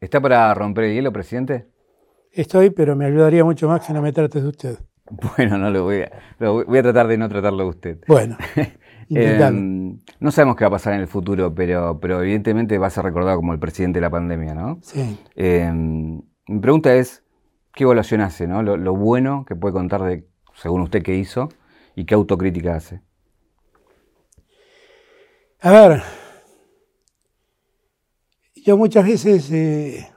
¿Está para romper el hielo, presidente? Estoy, pero me ayudaría mucho más que no me trates de usted. Bueno, no lo voy a, voy a tratar de no tratarlo de usted. Bueno, eh, no sabemos qué va a pasar en el futuro, pero, pero evidentemente va a ser recordado como el presidente de la pandemia, ¿no? Sí. Eh, mi pregunta es, ¿qué evaluación hace, no? Lo, lo, bueno que puede contar de, según usted, qué hizo y qué autocrítica hace. A ver, yo muchas veces eh,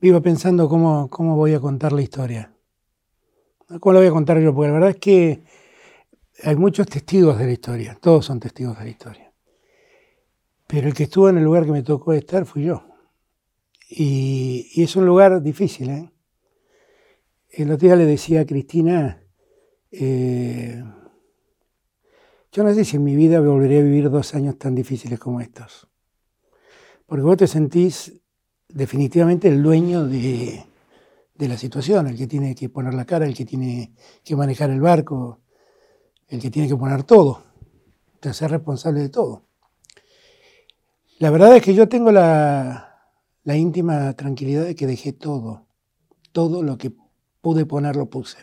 vivo pensando cómo, cómo voy a contar la historia. ¿Cómo la voy a contar yo? Porque la verdad es que hay muchos testigos de la historia, todos son testigos de la historia. Pero el que estuvo en el lugar que me tocó estar fui yo. Y, es un lugar difícil. ¿eh? El otro día le decía a Cristina, eh, yo no sé si en mi vida volveré a vivir dos años tan difíciles como estos. Porque vos te sentís definitivamente el dueño de, de la situación, el que tiene que poner la cara, el que tiene que manejar el barco, el que tiene que poner todo, ser responsable de todo. La verdad es que yo tengo la, la íntima tranquilidad de que dejé todo, todo lo que pude poner lo puse.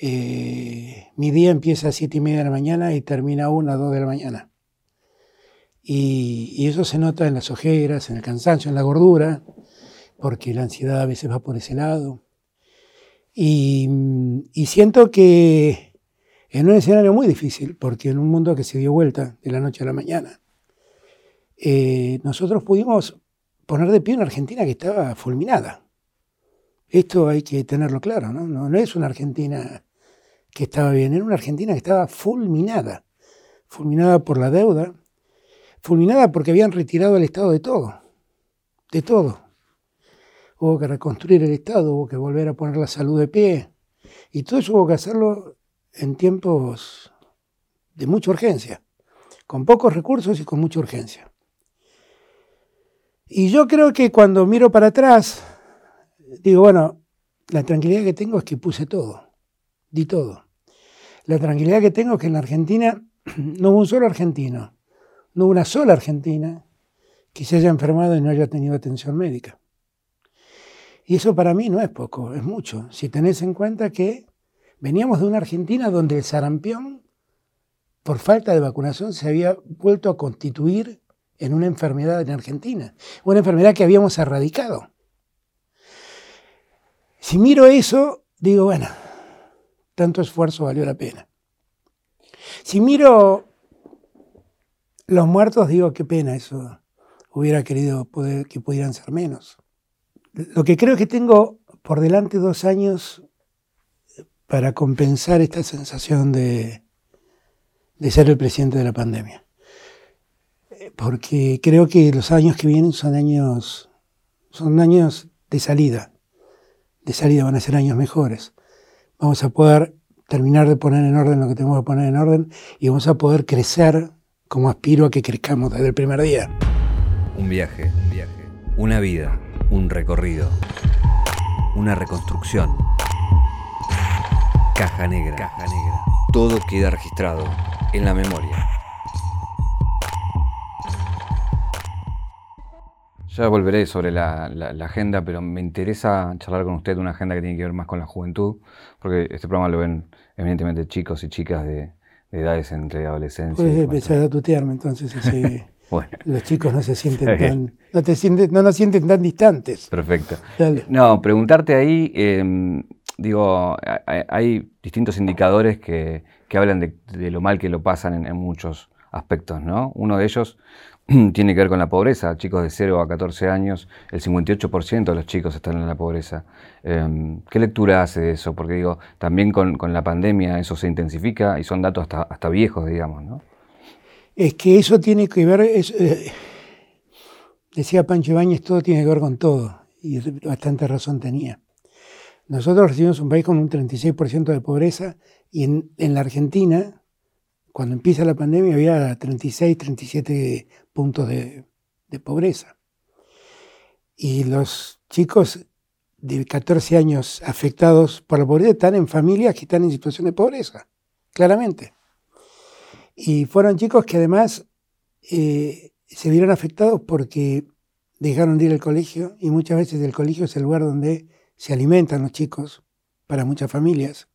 Eh, mi día empieza a siete y media de la mañana y termina a una, dos de la mañana. Y, y, eso se nota en las ojeras, en el cansancio, en la gordura, porque la ansiedad a veces va por ese lado. Y, siento que en un escenario muy difícil, porque en un mundo que se dio vuelta de la noche a la mañana, eh, nosotros pudimos poner de pie una Argentina que estaba fulminada. Esto hay que tenerlo claro, ¿no? No, no es una Argentina que estaba bien, era una Argentina que estaba fulminada. Fulminada por la deuda, fulminada porque habían retirado al Estado de todo, de todo hubo que reconstruir el Estado, hubo que volver a poner la salud de pie. Y todo eso hubo que hacerlo en tiempos de mucha urgencia, con pocos recursos y con mucha urgencia. Y yo creo que cuando miro para atrás, digo, bueno, la tranquilidad que tengo es que puse todo, di todo. La tranquilidad que tengo es que en la Argentina no hubo un solo argentino, no una sola argentina que se haya enfermado y no haya tenido atención médica. Y eso para mí no es poco, es mucho. Si tenés en cuenta que veníamos de una Argentina donde el sarampión, por falta de vacunación, se había vuelto a constituir en una enfermedad en Argentina, una enfermedad que habíamos erradicado. Si miro eso, digo, bueno, tanto esfuerzo valió la pena. Si miro los muertos, digo, qué pena eso. Hubiera querido poder, que pudieran ser menos. Lo que creo que tengo por delante dos años para compensar esta sensación de, ser el presidente de la pandemia. Porque creo que los años que vienen son años, son años de salida. De salida van a ser años mejores. Vamos a poder terminar de poner en orden lo que tenemos que poner en orden y vamos a poder crecer como aspiro a que crezcamos desde el primer día. Un viaje, un viaje, una vida un recorrido, una reconstrucción. Caja negra. Caja negra. Todo queda registrado en la memoria. Ya volveré sobre la, agenda, pero me interesa charlar con usted de una agenda que tiene que ver más con la juventud, porque este programa lo ven evidentemente chicos y chicas de, edades entre adolescencia. Puedes empezar a tutearme entonces así. Los chicos no se sienten tan, no te sienten, no nos sienten tan distantes. Perfecto. No, preguntarte ahí, em, digo, hay, distintos indicadores que, hablan de, lo mal que lo pasan en, muchos aspectos, ¿no? Uno de ellos tiene que ver con la pobreza. Chicos de 0 a 14 años, el 58% de los chicos están en la pobreza. Em, ¿Qué lectura hace de eso? Porque digo, también con, la pandemia eso se intensifica y son datos hasta, hasta viejos, digamos, ¿no? es que eso tiene que ver, eh, decía Pancho Ibáñez, todo tiene que ver con todo, y bastante razón tenía. Nosotros recibimos un país con un 36% de pobreza y en, la Argentina, cuando empieza la pandemia, había 36, 37 puntos de, pobreza. Y los chicos de 14 años afectados por la pobreza están en familias que están en situación de pobreza, claramente. Y fueron chicos que además eh, se vieron afectados porque dejaron de ir al colegio y muchas veces el colegio es el lugar donde se alimentan los chicos para muchas familias.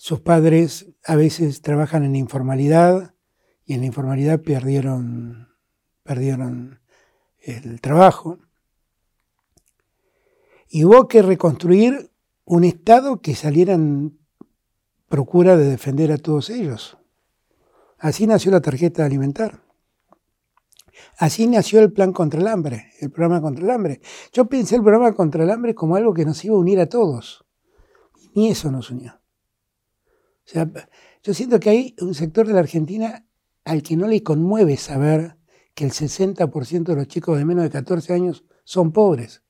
Sus padres a veces trabajan en informalidad y en la informalidad perdieron, perdieron el trabajo. Y hubo que reconstruir un Estado que saliera en procura de defender a todos ellos. Así nació la tarjeta alimentar. Así nació el plan contra el hambre, el programa contra el hambre. Yo pensé el programa contra el hambre como algo que nos iba a unir a todos. Ni eso nos unió. O sea, yo siento que hay un sector de la Argentina al que no le conmueve saber que el 60% de los chicos de menos de 14 años son pobres.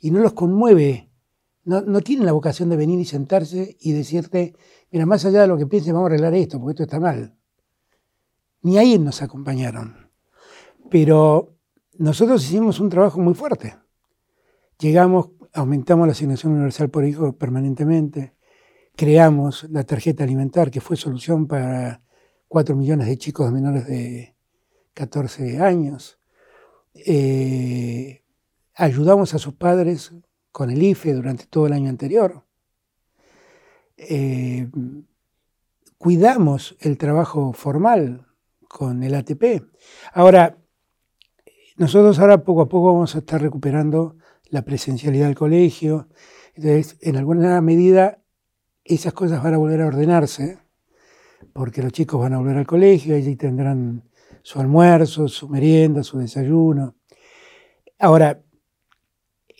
Y no los conmueve. No, no tienen la vocación de venir y sentarse y decirte, mira, más allá de lo que pienses, vamos a arreglar esto, porque esto está mal. Ni ahí nos acompañaron. Pero nosotros hicimos un trabajo muy fuerte. Llegamos, aumentamos la asignación universal por hijo permanentemente, creamos la tarjeta alimentar, que fue solución para 4 millones de chicos menores de 14 años. Eh, ayudamos a sus padres con el IFE durante todo el año anterior. Eh, cuidamos el trabajo formal con el ATP. Ahora, nosotros ahora poco a poco vamos a estar recuperando la presencialidad del colegio. Entonces, en alguna medida, esas cosas van a volver a ordenarse, porque los chicos van a volver al colegio, allí tendrán su almuerzo, su merienda, su desayuno. Ahora,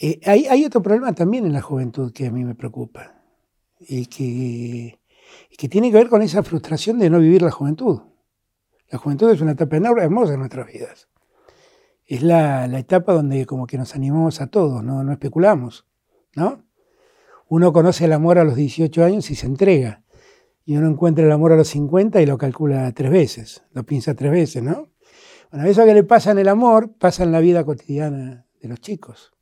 eh, hay, otro problema también en la juventud que a mí me preocupa y que, tiene que ver con esa frustración de no vivir la juventud. La juventud es una etapa hermosa en nuestras vidas es la, etapa donde como que nos animamos a todos, ¿no? no especulamos, ¿no? Uno conoce el amor a los 18 años y se entrega. Y uno encuentra el amor a los 50 y lo calcula tres veces, lo piensa tres veces, ¿no? Bueno, eso que le pasa en el amor pasa en la vida cotidiana de los chicos.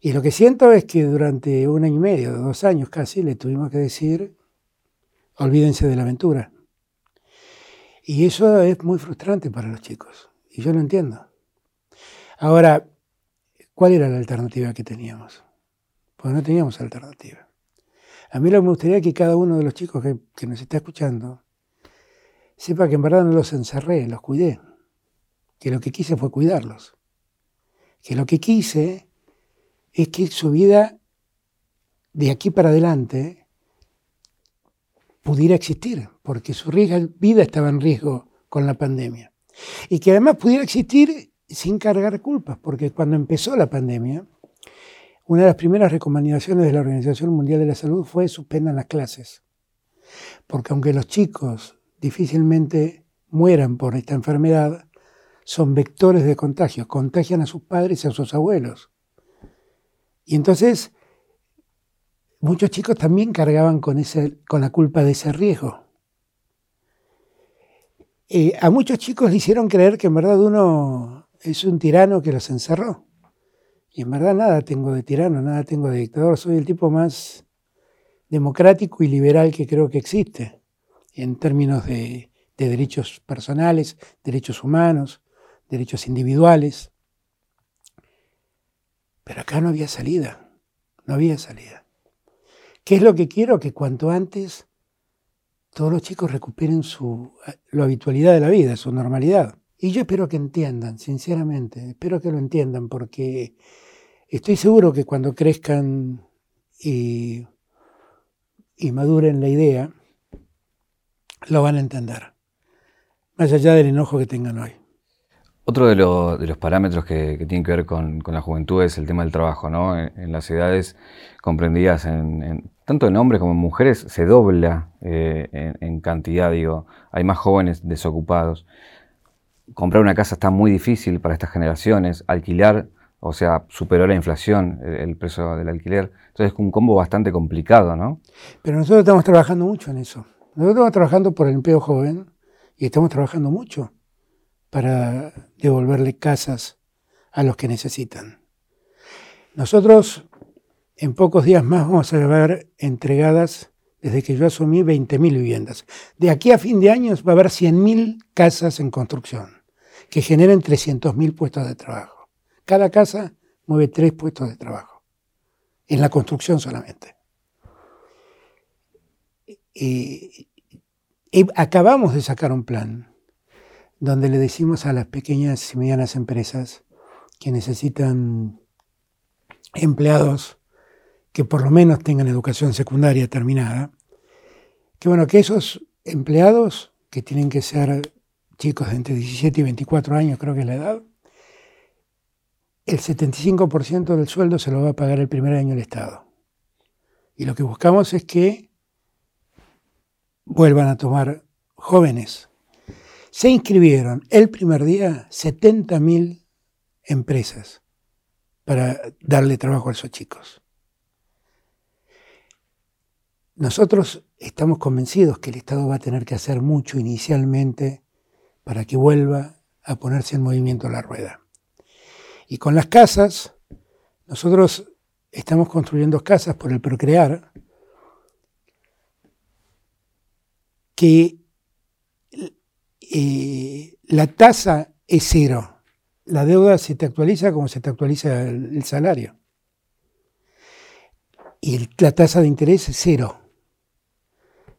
Y lo que siento es que durante un año y medio, dos años casi, le tuvimos que decir, olvídense de la aventura. Y eso es muy frustrante para los chicos. Y yo lo entiendo. Ahora, ¿cuál era la alternativa que teníamos? Pues no teníamos alternativa. A mí lo que me gustaría que cada uno de los chicos que, nos está escuchando sepa que en verdad no los encerré, los cuidé. Que lo que quise fue cuidarlos. Que lo que quise es que su vida de aquí para adelante pudiera existir, porque su vida estaba en riesgo con la pandemia. Y que además pudiera existir sin cargar culpas, porque cuando empezó la pandemia, una de las primeras recomendaciones de la Organización Mundial de la Salud fue suspendan las clases. Porque aunque los chicos difícilmente mueran por esta enfermedad, son vectores de contagio, contagian a sus padres y a sus abuelos. Y entonces muchos chicos también cargaban con, ese, con la culpa de ese riesgo. Eh, a muchos chicos le hicieron creer que en verdad uno es un tirano que los encerró. Y en verdad nada tengo de tirano, nada tengo de dictador. Soy el tipo más democrático y liberal que creo que existe en términos de, derechos personales, derechos humanos, derechos individuales. Pero acá no había salida, no había salida. ¿Qué es lo que quiero? Que cuanto antes todos los chicos recuperen su, la habitualidad de la vida, su normalidad. Y yo espero que entiendan, sinceramente, espero que lo entiendan, porque estoy seguro que cuando crezcan y, maduren la idea, lo van a entender, más allá del enojo que tengan hoy. Otro de, los parámetros que, tienen que ver con, la juventud es el tema del trabajo, ¿no? En, las edades comprendidas en, tanto en hombres como en mujeres se dobla eh, en, en, cantidad, digo, hay más jóvenes desocupados comprar una casa está muy difícil para estas generaciones, alquilar, o sea, superó la inflación el, precio del alquiler. Entonces es un combo bastante complicado, ¿no? Pero nosotros estamos trabajando mucho en eso. Nosotros estamos trabajando por el empleo joven y estamos trabajando mucho para devolverle casas a los que necesitan. Nosotros en pocos días más vamos a ver entregadas, desde que yo asumí, 20.000 viviendas. De aquí a fin de año va a haber 100.000 casas en construcción que que generen 300.000 puestos de trabajo. Cada casa mueve tres puestos de trabajo, en la construcción solamente. Y, acabamos de sacar un plan donde le decimos a las pequeñas y medianas empresas que necesitan empleados que por lo menos tengan educación secundaria terminada, que bueno, que esos empleados, que tienen que ser chicos de entre 17 y 24 años, creo que es la edad, el 75% del sueldo se lo va a pagar el primer año el Estado. Y lo que buscamos es que vuelvan a tomar jóvenes. Se inscribieron el primer día 70.000 empresas para darle trabajo a esos chicos. Nosotros estamos convencidos que el Estado va a tener que hacer mucho inicialmente para que vuelva a ponerse en movimiento la rueda. Y con las casas, nosotros estamos construyendo casas por el procrear, que eh, la tasa es cero. La deuda se te actualiza como se te actualiza el, salario. Y la tasa de interés es cero.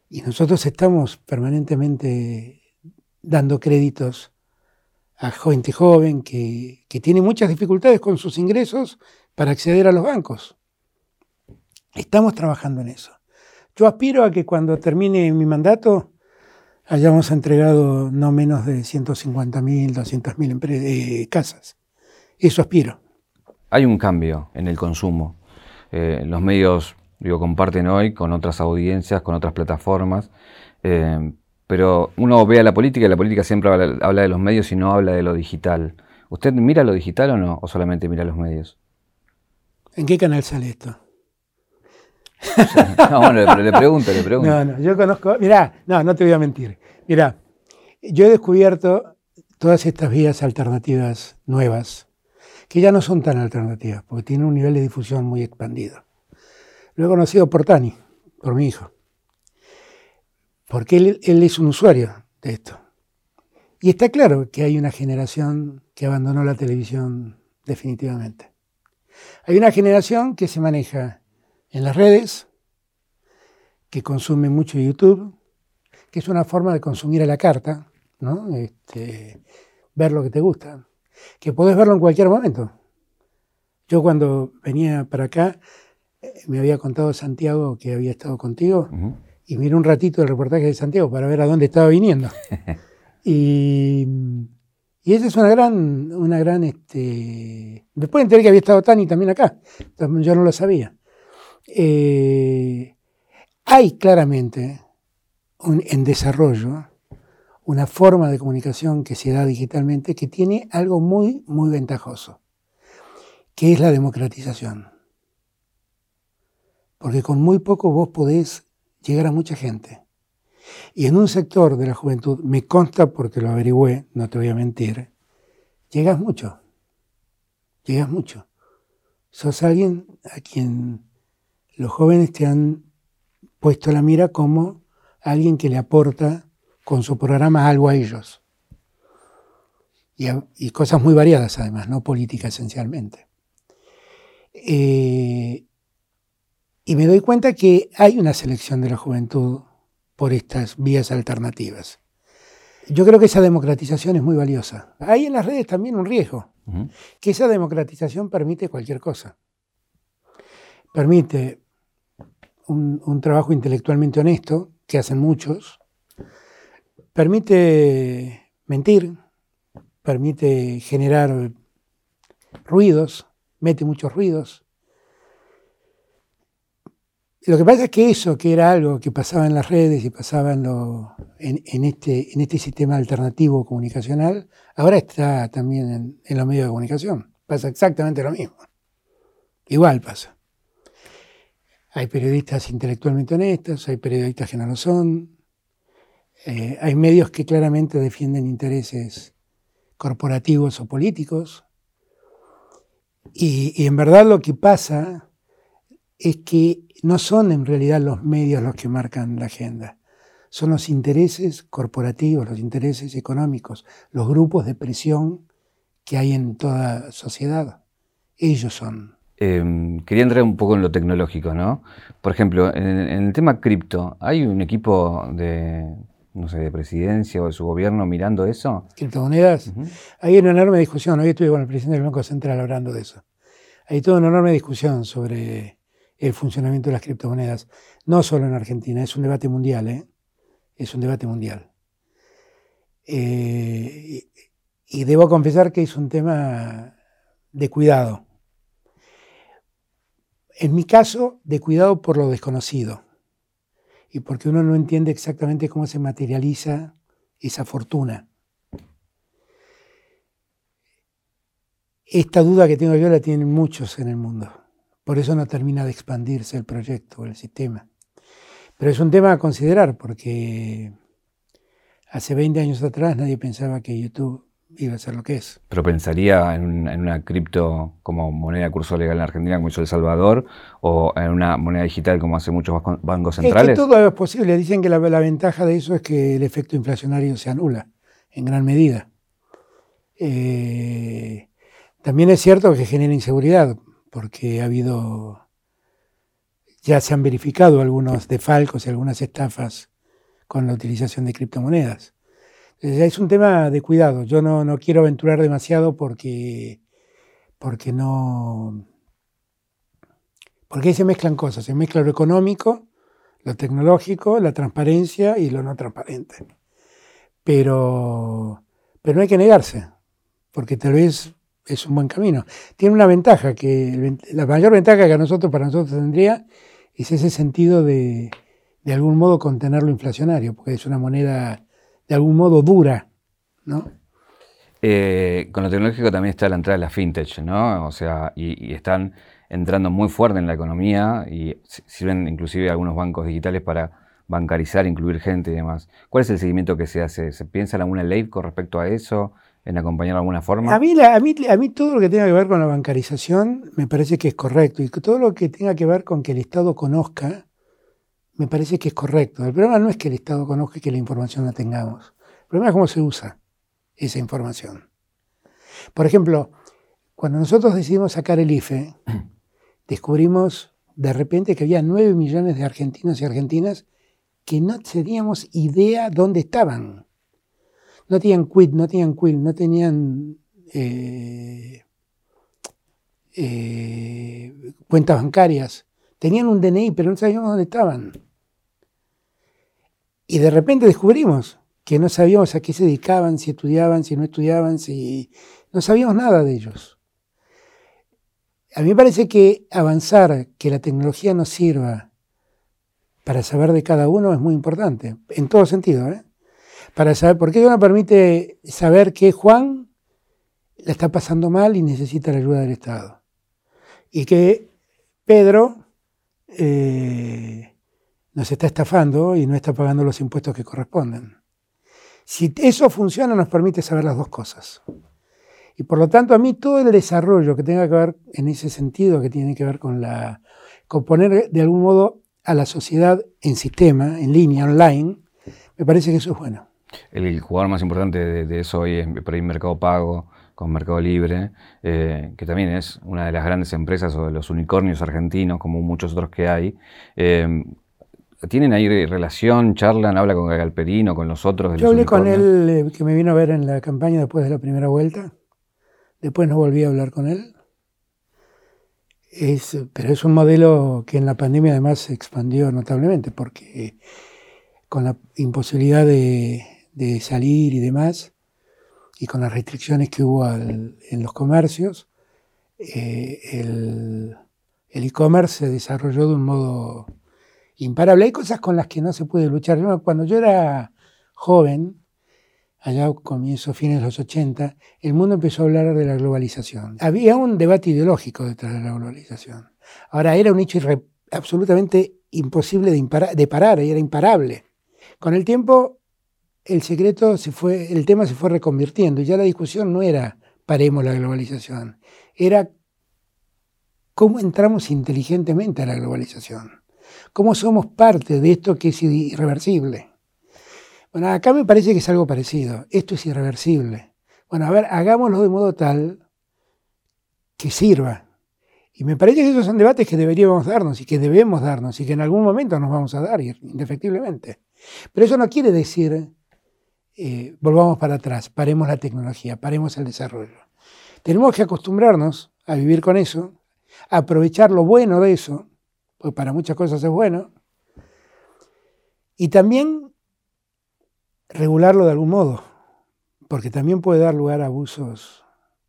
Y nosotros estamos permanentemente dando créditos a gente joven que, que tiene muchas dificultades con sus ingresos para acceder a los bancos. Estamos trabajando en eso. Yo aspiro a que cuando termine mi mandato hayamos entregado no menos de 150.000, 200.000 eh, casas. Eso aspiro. Hay un cambio en el consumo. Eh, los medios digo, comparten hoy con otras audiencias, con otras plataformas, eh, pero uno ve a la política y la política siempre habla, habla, de los medios y no habla de lo digital. ¿Usted mira lo digital o no? ¿O solamente mira los medios? ¿En qué canal sale esto? no, bueno, le, pregunto, le pregunto. No, no, yo conozco, mirá, no, no te voy a mentir. Mirá, yo he descubierto todas estas vías alternativas nuevas, que ya no son tan alternativas, porque tienen un nivel de difusión muy expandido. Lo he conocido por Tani, por mi hijo, porque él, es un usuario de esto. Y está claro que hay una generación que abandonó la televisión definitivamente. Hay una generación que se maneja en las redes, que consume mucho YouTube, que es una forma de consumir a la carta, ¿no? Este, ver lo que te gusta, que podés verlo en cualquier momento. Yo cuando venía para acá, eh, me había contado Santiago que había estado contigo y miré un ratito el reportaje de Santiago para ver a dónde estaba viniendo. y, y esa es una gran, una gran, este... Después enteré que había estado Tani también acá, yo no lo sabía. Eh, hay claramente en desarrollo una forma de comunicación que se da digitalmente que tiene algo muy, muy ventajoso, que es la democratización. Porque con muy poco vos podés llegar a mucha gente. Y en un sector de la juventud, me consta porque lo averigüé, no te voy a mentir, llegas mucho. Llegas mucho. Sos alguien a quien los jóvenes te han puesto la mira como alguien que le aporta con su programa algo a ellos. Y, cosas muy variadas además, no política esencialmente. Eh, y me doy cuenta que hay una selección de la juventud por estas vías alternativas. Yo creo que esa democratización es muy valiosa. Hay en las redes también un riesgo, que esa democratización permite cualquier cosa. Permite un, trabajo intelectualmente honesto, que hacen muchos, permite mentir, permite generar ruidos, mete muchos ruidos. Lo que pasa es que eso, que era algo que pasaba en las redes y pasaba en, en, este, en este sistema alternativo comunicacional, ahora está también en, en los medios de comunicación. Pasa exactamente lo mismo. Igual pasa. Hay periodistas intelectualmente honestos, hay periodistas que no lo son, eh, hay medios que claramente defienden intereses corporativos o políticos. Y, en verdad lo que pasa es que no son en realidad los medios los que marcan la agenda, son los intereses corporativos, los intereses económicos, los grupos de presión que hay en toda sociedad. Ellos son. Em, quería entrar un poco en lo tecnológico, ¿no? Por ejemplo, en, el tema cripto, ¿hay un equipo de, no sé, de presidencia o de su gobierno mirando eso? ¿Criptomonedas? Hay una enorme discusión. Hoy estuve con el presidente del Banco Central hablando de eso. Hay toda una enorme discusión sobre el funcionamiento de las criptomonedas. No solo en Argentina, es un debate mundial, ¿eh? Es un debate mundial. Eh, y debo confesar que es un tema de cuidado. En mi caso, de cuidado por lo desconocido y porque uno no entiende exactamente cómo se materializa esa fortuna. Esta duda que tengo yo la tienen muchos en el mundo. Por eso no termina de expandirse el proyecto o el sistema. Pero es un tema a considerar porque hace 20 años atrás nadie pensaba que YouTube iba a ser lo que es. ¿Pero pensaría en, una cripto como moneda de curso legal en Argentina, como hizo El Salvador, o en una moneda digital como hace muchos bancos centrales? Es que todo es posible. Dicen que la, ventaja de eso es que el efecto inflacionario se anula en gran medida. Eh, también es cierto que genera inseguridad, porque ha habido, ya se han verificado algunos defalcos y algunas estafas con la utilización de criptomonedas. Es un tema de cuidado. Yo no, quiero aventurar demasiado porque, porque no. Porque ahí se mezclan cosas. Se mezcla lo económico, lo tecnológico, la transparencia y lo no transparente. Pero, pero no hay que negarse, porque tal vez es un buen camino. Tiene una ventaja, que la mayor ventaja que a nosotros, para nosotros tendría, es ese sentido de, de algún modo contener lo inflacionario, porque es una moneda de algún modo dura, ¿no? Eh, con lo tecnológico también está la entrada de la fintech, ¿no? O sea, y, están entrando muy fuerte en la economía y sirven inclusive algunos bancos digitales para bancarizar, incluir gente y demás. ¿Cuál es el seguimiento que se hace? ¿Se piensa en alguna ley con respecto a eso? ¿En acompañar de alguna forma? A mí, a, mí, a mí todo lo que tenga que ver con la bancarización me parece que es correcto y todo lo que tenga que ver con que el Estado conozca me parece que es correcto. El problema no es que el Estado conozca y que la información la tengamos. El problema es cómo se usa esa información. Por ejemplo, cuando nosotros decidimos sacar el IFE, descubrimos de repente que había 9 millones de argentinos y argentinas que no teníamos idea dónde estaban. No tenían quit, no tenían quill, no tenían eh, eh, cuentas bancarias. Tenían un DNI, pero no sabíamos dónde estaban. Y de repente descubrimos que no sabíamos a qué se dedicaban, si estudiaban, si no estudiaban, si no sabíamos nada de ellos. A mí me parece que avanzar, que la tecnología nos sirva para saber de cada uno es muy importante, en todo sentido. ¿eh? Para saber, porque eso nos permite saber que Juan la está pasando mal y necesita la ayuda del Estado. Y que Pedro eh, nos está estafando y no está pagando los impuestos que corresponden. Si eso funciona, nos permite saber las dos cosas. Y por lo tanto, a mí todo el desarrollo que tenga que ver en ese sentido, que tiene que ver con la con poner de algún modo a la sociedad en sistema, en línea, online, me parece que eso es bueno. El jugador más importante de, eso hoy es por ahí Mercado Pago, con Mercado Libre, eh, que también es una de las grandes empresas o de los unicornios argentinos, como muchos otros que hay. Eh, ¿Tienen ahí relación, charlan, habla con Galperino, con los otros? Yo hablé con él, eh, que me vino a ver en la campaña después de la primera vuelta. Después no volví a hablar con él. Es, pero es un modelo que en la pandemia además se expandió notablemente, porque con la imposibilidad de, salir y demás, y con las restricciones que hubo en los comercios, eh, el e-commerce se desarrolló de un modo imparable. Hay cosas con las que no se puede luchar. Cuando yo era joven, allá comienzo fines de los 80, el mundo empezó a hablar de la globalización. Había un debate ideológico detrás de la globalización. Ahora era un hecho absolutamente imposible de, de parar, era imparable. Con el tiempo, el secreto se fue, el tema se fue reconvirtiendo ya la discusión no era paremos la globalización, era cómo entramos inteligentemente a la globalización cómo somos parte de esto que es irreversible. Bueno, acá me parece que es algo parecido. Esto es irreversible. Bueno, a ver, hagámoslo de modo tal que sirva. Y me parece que esos son debates que deberíamos darnos y que debemos darnos y que en algún momento nos vamos a dar, indefectiblemente. Pero eso no quiere decir eh, volvamos para atrás, paremos la tecnología, paremos el desarrollo. Tenemos que acostumbrarnos a vivir con eso, aprovechar lo bueno de eso, porque para muchas cosas es bueno, y también regularlo de algún modo, porque también puede dar lugar a abusos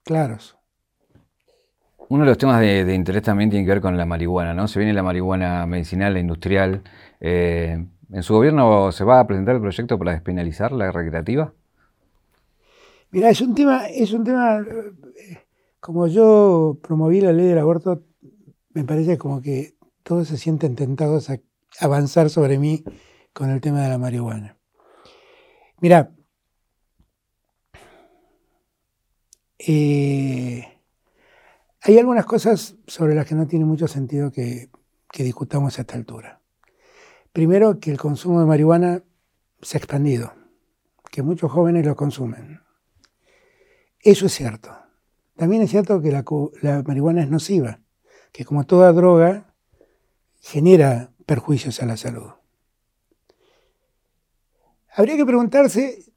claros. Uno de los temas de, interés también tiene que ver con la marihuana, ¿no? Se viene la marihuana medicinal, la industrial. Eh, ¿En su gobierno se va a presentar el proyecto para despenalizar la recreativa? Mira, es un tema, es un tema, eh, como yo promoví la ley del aborto, me parece como que todos se sienten tentados a avanzar sobre mí con el tema de la marihuana. Mira, eh, hay algunas cosas sobre las que no tiene mucho sentido que, discutamos a esta altura. Primero, que el consumo de marihuana se ha expandido, que muchos jóvenes lo consumen. Eso es cierto. También es cierto que la, marihuana es nociva, que como toda droga genera perjuicios a la salud. Habría que preguntarse,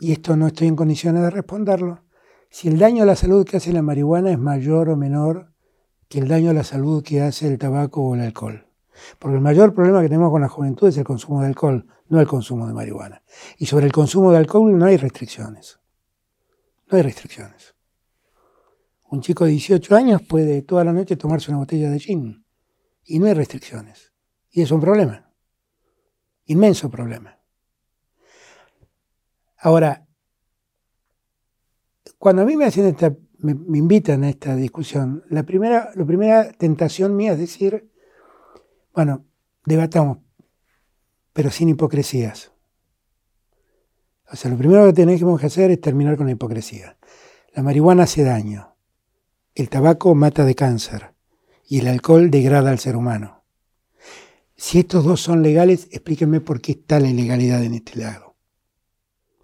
y esto no estoy en condiciones de responderlo, si el daño a la salud que hace la marihuana es mayor o menor que el daño a la salud que hace el tabaco o el alcohol. Porque el mayor problema que tenemos con la juventud es el consumo de alcohol, no el consumo de marihuana. Y sobre el consumo de alcohol no hay restricciones. No hay restricciones. Un chico de 18 años puede toda la noche tomarse una botella de gin. Y no hay restricciones. Y es un problema. Inmenso problema. Ahora, cuando a mí me hacen esta, me, invitan a esta discusión, la primera, la primera tentación mía es decir, bueno, debatamos, pero sin hipocresías. O sea, lo primero que tenemos que hacer es terminar con la hipocresía. La marihuana hace daño, el tabaco mata de cáncer y el alcohol degrada al ser humano. Si estos dos son legales, explíquenme por qué está la ilegalidad en este lado.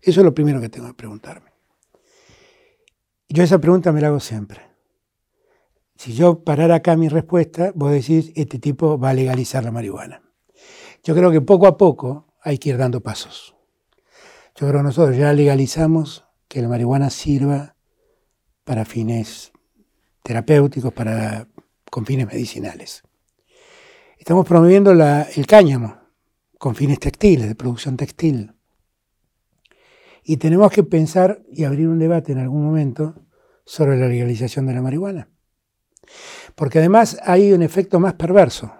Eso es lo primero que tengo que preguntarme. Yo esa pregunta me la hago siempre. Si yo parara acá mi respuesta, vos decís, este tipo va a legalizar la marihuana. Yo creo que poco a poco hay que ir dando pasos. Yo creo que nosotros ya legalizamos que la marihuana sirva para fines terapéuticos, para, con fines medicinales. Estamos promoviendo el cáñamo con fines textiles, de producción textil. Y tenemos que pensar y abrir un debate en algún momento sobre la legalización de la marihuana. Porque además hay un efecto más perverso,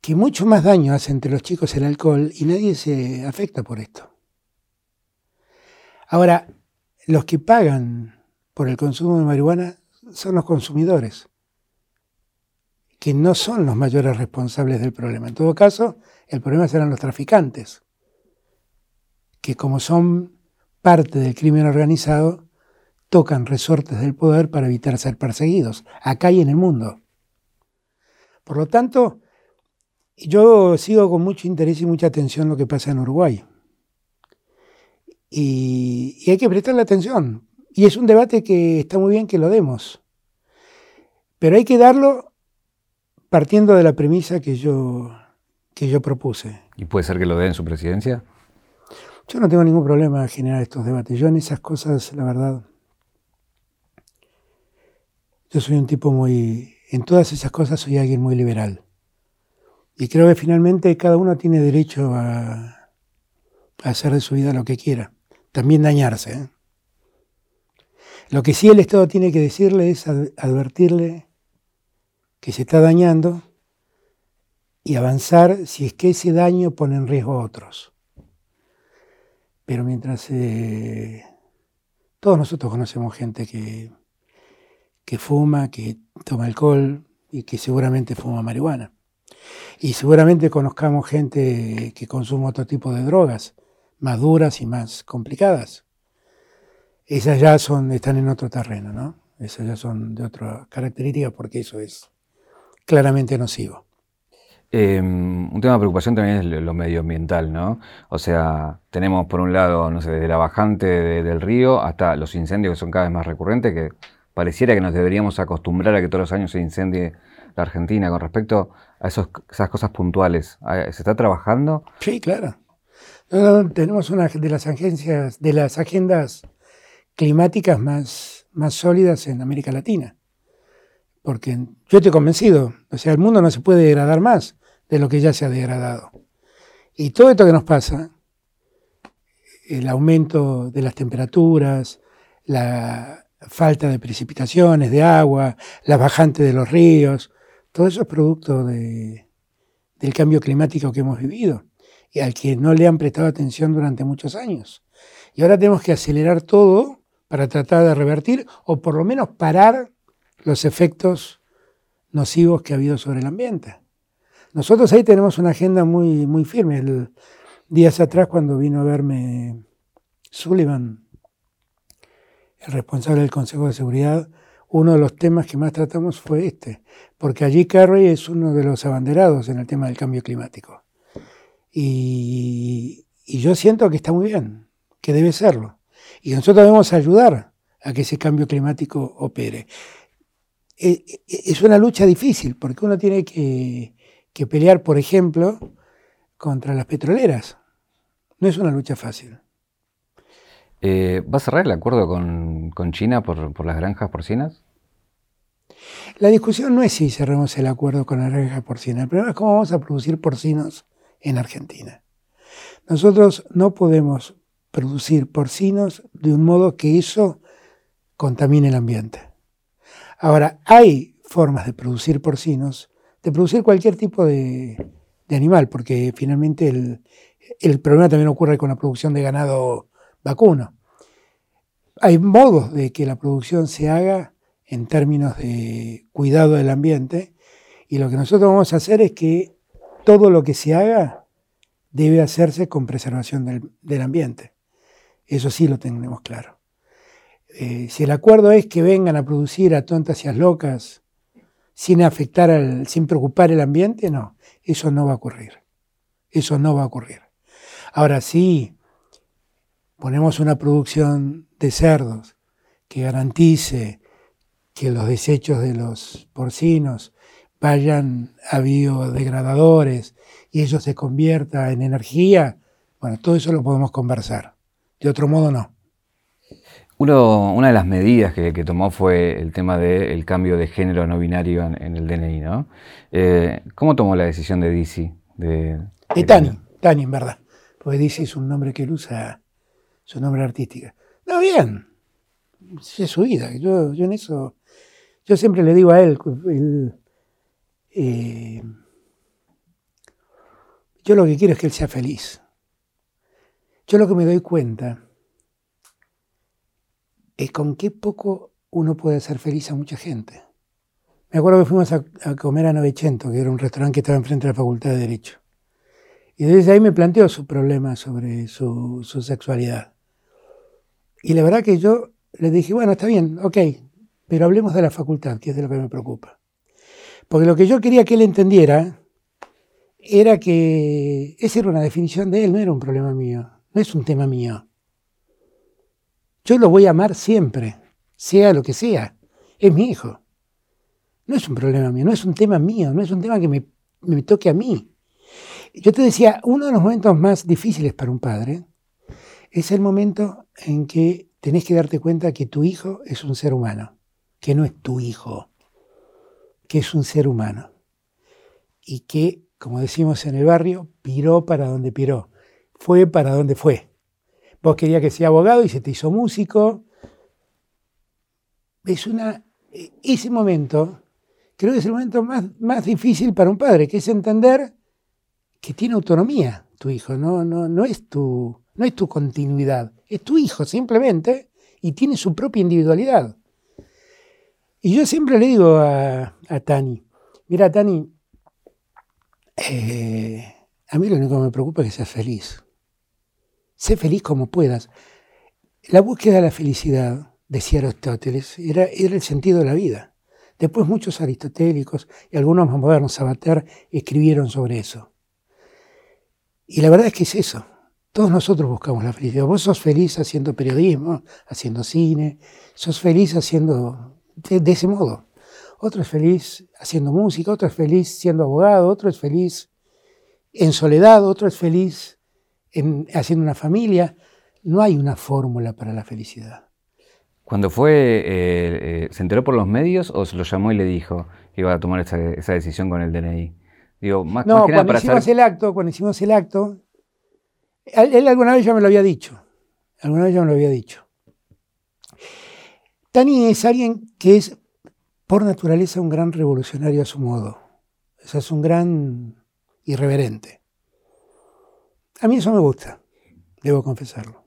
que mucho más daño hace entre los chicos el alcohol y nadie se afecta por esto. Ahora, los que pagan por el consumo de marihuana son los consumidores, que no son los mayores responsables del problema. En todo caso, el problema serán los traficantes, que como son parte del crimen organizado, tocan resortes del poder para evitar ser perseguidos, acá y en el mundo. Por lo tanto, yo sigo con mucho interés y mucha atención lo que pasa en Uruguay. Y, hay que prestarle atención. Y es un debate que está muy bien que lo demos. Pero hay que darlo partiendo de la premisa que yo, que yo propuse. ¿Y puede ser que lo dé en su presidencia? Yo no tengo ningún problema en generar estos debates. Yo en esas cosas, la verdad, yo soy un tipo muy, en todas esas cosas soy alguien muy liberal. Y creo que finalmente cada uno tiene derecho a, hacer de su vida lo que quiera, también dañarse. ¿eh? Lo que sí el Estado tiene que decirle es advertirle que se está dañando y avanzar si es que ese daño pone en riesgo a otros. Pero mientras eh, todos nosotros conocemos gente que, que fuma, que toma alcohol y que seguramente fuma marihuana. Y seguramente conozcamos gente que consume otro tipo de drogas, más duras y más complicadas. Esas ya son, están en otro terreno, ¿no? Esas ya son de otra característica porque eso es claramente nocivo. Em, un tema de preocupación también es lo medioambiental, ¿no? O sea, tenemos por un lado, no sé, desde la bajante del río hasta los incendios que son cada vez más recurrentes, que pareciera que nos deberíamos acostumbrar a que todos los años se incendie la Argentina. Con respecto a esos, esas cosas puntuales, ¿se está trabajando? Sí, claro. tenemos una de las agencias, de las agendas climáticas más, más sólidas en América Latina. Porque yo estoy convencido, o sea, el mundo no se puede degradar más de lo que ya se ha degradado. Y todo esto que nos pasa, el aumento de las temperaturas, la falta de precipitaciones, de agua, la bajante de los ríos, todo eso es producto de, del cambio climático que hemos vivido y al que no le han prestado atención durante muchos años. Y ahora tenemos que acelerar todo para tratar de revertir o por lo menos parar los efectos nocivos que ha habido sobre el ambiente. Nosotros ahí tenemos una agenda muy, muy firme. El, días atrás, cuando vino a verme Sullivan, el responsable del Consejo de Seguridad, uno de los temas que más tratamos fue este, porque allí Kerry es uno de los abanderados en el tema del cambio climático. Y, yo siento que está muy bien, que debe serlo. Y nosotros debemos ayudar a que ese cambio climático opere. E, e, es una lucha difícil, porque uno tiene que pelear, por ejemplo, contra las petroleras. No es una lucha fácil. Eh, ¿Va a cerrar el acuerdo con, China por, las granjas porcinas? La discusión no es si cerramos el acuerdo con las granjas porcinas. El problema es cómo vamos a producir porcinos en Argentina. Nosotros no podemos producir porcinos de un modo que eso contamine el ambiente. Ahora, hay formas de producir porcinos de producir cualquier tipo de, animal, porque finalmente el, problema también ocurre con la producción de ganado vacuno. Hay modos de que la producción se haga en términos de cuidado del ambiente y lo que nosotros vamos a hacer es que todo lo que se haga debe hacerse con preservación del, ambiente. Eso sí lo tenemos claro. Eh, si el acuerdo es que vengan a producir a tontas y a locas sin afectar, al, sin preocupar el ambiente, no, eso no va a ocurrir. Eso no va a ocurrir. Ahora sí, ponemos una producción de cerdos que garantice que los desechos de los porcinos vayan a biodegradadores y eso se convierta en energía, bueno, todo eso lo podemos conversar. De otro modo, no una de las medidas que, tomó fue el tema del cambio de género no binario en, el DNI, ¿no? Eh, ¿Cómo tomó la decisión de DC? De, Tani, Tani, en verdad. Porque DC es un nombre que él usa, su nombre artístico. No, bien. Es su vida. Yo, en eso, yo siempre le digo a él, eh, yo lo que quiero es que él sea feliz. Yo lo que me doy cuenta es con qué poco uno puede hacer feliz a mucha gente. Me acuerdo que fuimos a, comer a Novecento, que era un restaurante que estaba enfrente de la Facultad de Derecho. Y desde ahí me planteó su problema sobre su, sexualidad. Y la verdad que yo le dije, bueno, está bien, ok, pero hablemos de la facultad, que es de lo que me preocupa. Porque lo que yo quería que él entendiera era que esa era una definición de él, no era un problema mío, no es un tema mío. Yo lo voy a amar siempre, sea lo que sea. Es mi hijo. No es un problema mío, no es un tema mío, no es un tema que me, toque a mí. Yo te decía, uno de los momentos más difíciles para un padre es el momento en que tenés que darte cuenta que tu hijo es un ser humano, que no es tu hijo, que es un ser humano. Y que, como decimos en el barrio, piró para donde piró, fue para donde fue. Vos querías que sea abogado y se te hizo músico. Es una, ese momento, creo que es el momento más, más difícil para un padre, que es entender que tiene autonomía tu hijo, no, no, no, es tu, no es tu continuidad, es tu hijo simplemente y tiene su propia individualidad. Y yo siempre le digo a, Tani, mira Tani, eh, a mí lo único que me preocupa es que seas feliz. Sé feliz como puedas. La búsqueda de la felicidad, decía Aristóteles, era, era el sentido de la vida. Después muchos aristotélicos y algunos más modernos, Sabater, escribieron sobre eso. Y la verdad es que es eso. Todos nosotros buscamos la felicidad. Vos sos feliz haciendo periodismo, haciendo cine, sos feliz haciendo de, ese modo. Otro es feliz haciendo música, otro es feliz siendo abogado, otro es feliz en soledad, otro es feliz en, haciendo una familia. No hay una fórmula para la felicidad. Cuando fue, eh, eh, ¿se enteró por los medios o se lo llamó y le dijo que iba a tomar esa, decisión con el DNI? Digo, más, no, cuando hicimos el acto, cuando hicimos el acto, él, alguna vez ya me lo había dicho. Alguna vez ya me lo había dicho. Tani es alguien que es por naturaleza un gran revolucionario a su modo. O sea, es un gran irreverente. A mí eso me gusta, debo confesarlo.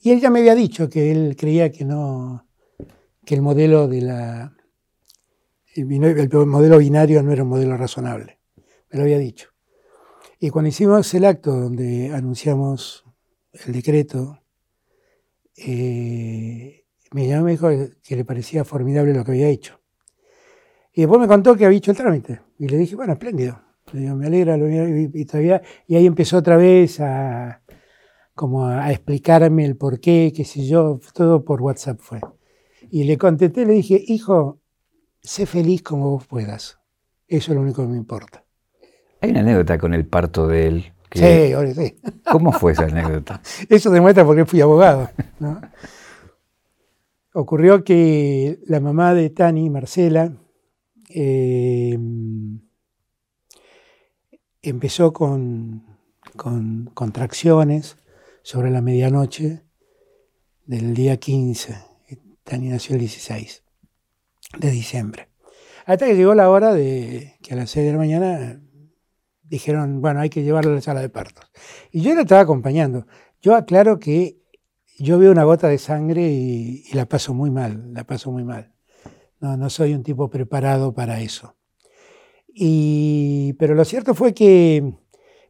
Y él ya me había dicho que él creía que no, que el modelo de la, el modelo binario no era un modelo razonable. Me lo había dicho. Y cuando hicimos el acto donde anunciamos el decreto, eh, me llamó y me dijo que le parecía formidable lo que había hecho. Y después me contó que había hecho el trámite. Y le dije, bueno, espléndido. me alegra, y, todavía, y ahí empezó otra vez a, como a explicarme el por qué, qué sé yo, todo por WhatsApp fue. Y le contesté, le dije, hijo, sé feliz como vos puedas. Eso es lo único que me importa. Hay una anécdota con el parto de él. sí, ahora sí. ¿Cómo fue esa anécdota? Eso demuestra por qué fui abogado. Ocurrió que la mamá de Tani, Marcela, eh, empezó con, con contracciones sobre la medianoche del día 15. Tani nació el 16 de diciembre. Hasta que llegó la hora de que a las 6 de la mañana dijeron, bueno, hay que llevarlo a la sala de partos. Y yo la estaba acompañando. Yo aclaro que yo veo una gota de sangre y, la paso muy mal, la paso muy mal. No, no soy un tipo preparado para eso. Y, pero lo cierto fue que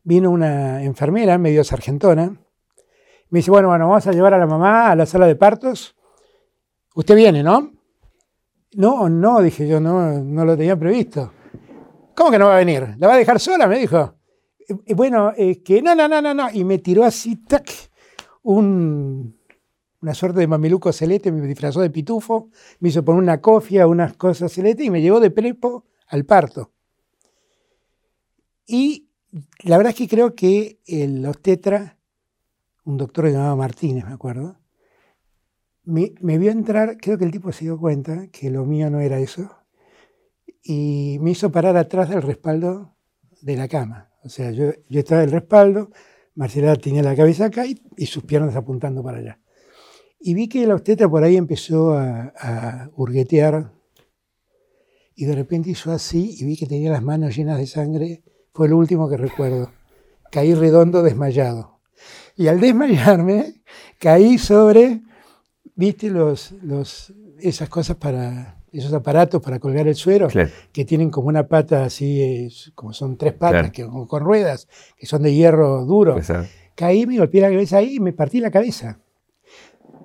vino una enfermera medio sargentona. Me dice, bueno, bueno, vamos a llevar a la mamá a la sala de partos. Usted viene, ¿no? No, no, dije yo, no, no lo tenía previsto. ¿Cómo que no va a venir? ¿La va a dejar sola? Me dijo. Bueno, que no, no, no, no, no. Y me tiró así, tac, una suerte de mameluco celeste, me disfrazó de pitufo, me hizo poner una cofia, unas cosas celeste y me llevó de prepo al parto. Y la verdad es que creo que el obstetra, un doctor llamado Martínez, me acuerdo, me, vio entrar, creo que el tipo se dio cuenta que lo mío no era eso, y me hizo parar atrás del respaldo de la cama. O sea, yo, yo estaba en el respaldo, Marcela tenía la cabeza acá y, sus piernas apuntando para allá. Y vi que la obstetra por ahí empezó a, a hurguetear y de repente hizo así y vi que tenía las manos llenas de sangre. Fue lo último que recuerdo. Caí redondo desmayado. Y al desmayarme, caí sobre, viste, los, los, esas cosas para esos aparatos para colgar el suero, que tienen como una pata así, como son tres patas que, con, ruedas, que son de hierro duro. Caí, me golpeé la cabeza ahí y me partí la cabeza.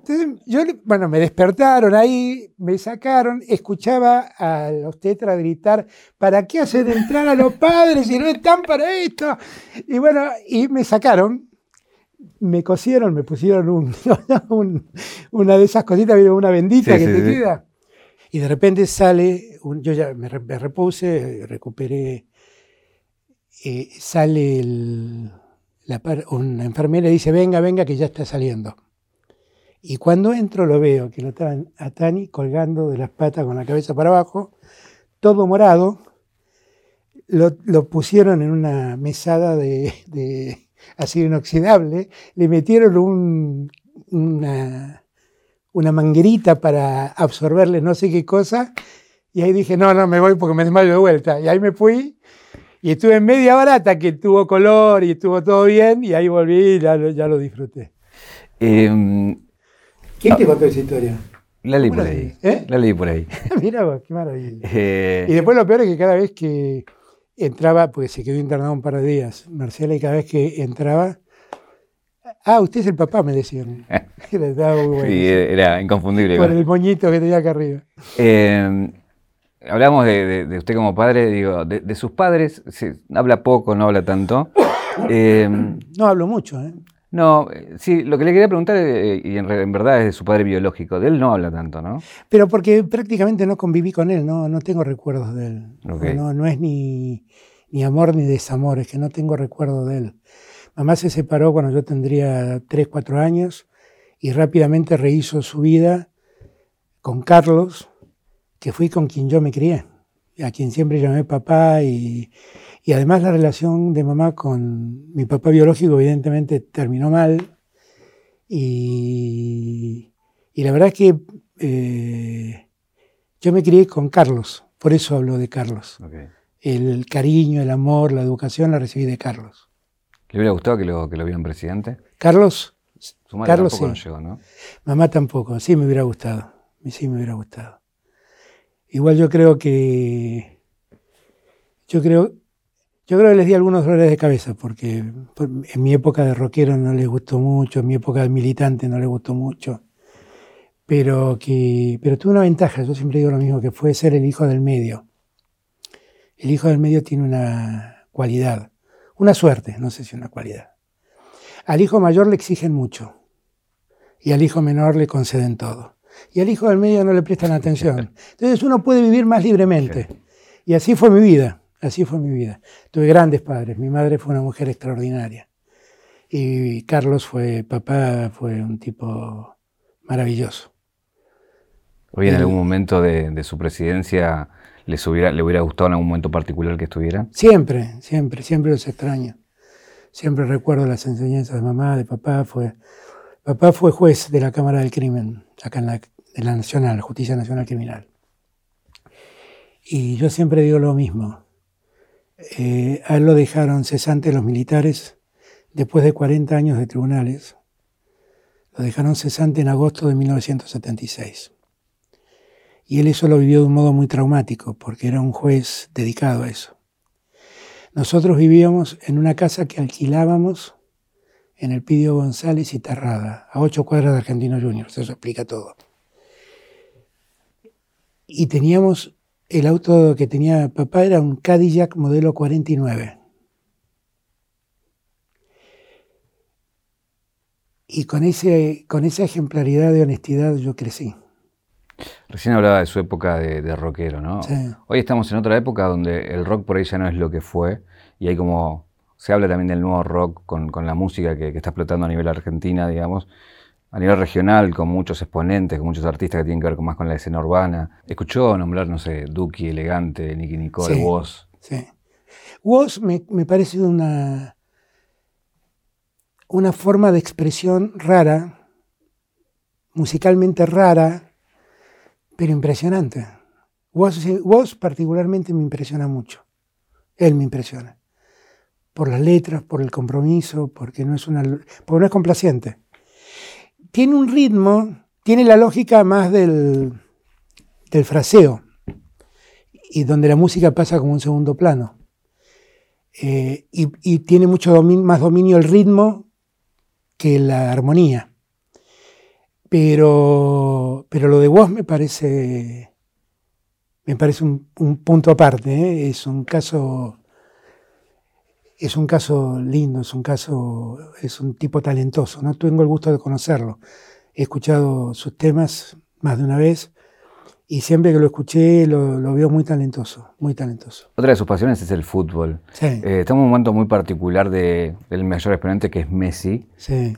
Entonces, yo, bueno, me despertaron ahí, me sacaron, escuchaba a los tetras gritar, ¿para qué hacen entrar a los padres si no están para esto? Y bueno, y me sacaron, me cosieron, me pusieron un, una de esas cositas, una bendita que te queda y de repente sale, yo ya me, repuse, recuperé, eh, sale la, una enfermera y dice, venga, venga, que ya está saliendo. Y cuando entro lo veo, que lo estaban a Tani colgando de las patas con la cabeza para abajo, todo morado, lo, pusieron en una mesada de, de acero inoxidable, le metieron un, una una manguerita para absorberle no sé qué cosa. Y ahí dije, no, no, me voy porque me desmayo de vuelta. Y ahí me fui y estuve en media barata que tuvo color y estuvo todo bien y ahí volví y ya, lo disfruté. Em, ¿Quién te contó esa historia? La leí por ahí. ¿Eh? La leí por ahí. Mira vos, qué maravilla. Eh, y después lo peor es que cada vez que entraba, porque se quedó internado un par de días, Marcela, y cada vez que entraba, Ah, usted es el papá, me decían. era, muy bueno, sí, era inconfundible. Por el moñito que tenía acá arriba. Eh, hablamos de, usted como padre, digo, de, sus padres, se, habla poco, no habla tanto. Eh, no hablo mucho, ¿eh? No, sí, lo que le quería preguntar, eh, y en, verdad es de su padre biológico, de él no habla tanto, ¿no? Pero porque prácticamente no conviví con él, no, no tengo recuerdos de él. No, no es ni, ni amor ni desamor, es que no tengo recuerdo de él. Mamá se separó cuando yo tendría 3, 4 años y rápidamente rehizo su vida con Carlos, que fui con quien yo me crié, a quien siempre llamé papá y, y además la relación de mamá con mi papá biológico evidentemente terminó mal y, y la verdad es que eh, yo me crié con Carlos, por eso hablo de Carlos. El cariño, el amor, la educación la recibí de Carlos. ¿Le hubiera gustado que lo, que lo vieran presidente? Carlos. Su madre Carlos, tampoco sí. llegó, ¿no? Mamá tampoco, sí me hubiera gustado. Sí me hubiera gustado. Igual yo creo que. Yo creo. Yo creo que les di algunos dolores de cabeza, porque en mi época de rockero no les gustó mucho, en mi época de militante no les gustó mucho. Pero que. Pero tuve una ventaja, yo siempre digo lo mismo, que fue ser el hijo del medio. El hijo del medio tiene una cualidad una suerte, no sé si una cualidad. Al hijo mayor le exigen mucho y al hijo menor le conceden todo. Y al hijo del medio no le prestan atención. Entonces uno puede vivir más libremente. Y así fue mi vida, así fue mi vida. Tuve grandes padres, mi madre fue una mujer extraordinaria. Y Carlos fue, papá fue un tipo maravilloso. Hoy en algún momento de su presidencia les hubiera, le hubiera gustado en algún momento particular que estuviera? Siempre, siempre, siempre los extraño. Siempre recuerdo las enseñanzas de mamá, de papá. Fue, papá fue juez de la Cámara del Crimen, acá en la, de la Nacional, Justicia Nacional Criminal. Y yo siempre digo lo mismo. Eh, a él lo dejaron cesante los militares después de 40 años de tribunales. Lo dejaron cesante en agosto de 1976. Y él eso lo vivió de un modo muy traumático, porque era un juez dedicado a eso. Nosotros vivíamos en una casa que alquilábamos en el Pidio González y Terrada, a ocho cuadras de Argentino Juniors, eso explica todo. Y teníamos, el auto que tenía papá era un Cadillac modelo 49. Y con, ese, con esa ejemplaridad de honestidad yo crecí. Recién hablaba de su época de, rockero, ¿no? Hoy estamos en otra época donde el rock por ahí ya no es lo que fue y hay como, se habla también del nuevo rock con, la música que, está explotando a nivel argentina, digamos, a nivel regional, con muchos exponentes, con muchos artistas que tienen que ver más con la escena urbana. Escuchó nombrar, no sé, Duki, Elegante, Nicky Nicole, sí, Woz. Sí. Woz me, me parece una, una forma de expresión rara, musicalmente rara, pero impresionante. Vos, particularmente me impresiona mucho. Él me impresiona. Por las letras, por el compromiso, porque no es una porque no es complaciente. Tiene un ritmo, tiene la lógica más del, del fraseo, y donde la música pasa como un segundo plano. Eh, y, tiene mucho más dominio el ritmo que la armonía. Pero, pero lo de vos me parece, me parece un, punto aparte. ¿eh? Es un caso, es un caso lindo, es un caso, es un tipo talentoso. No tengo el gusto de conocerlo. He escuchado sus temas más de una vez y siempre que lo escuché lo, lo, veo muy talentoso, muy talentoso. Otra de sus pasiones es el fútbol. Eh, estamos en un momento muy particular de, del mayor exponente que es Messi. Sí.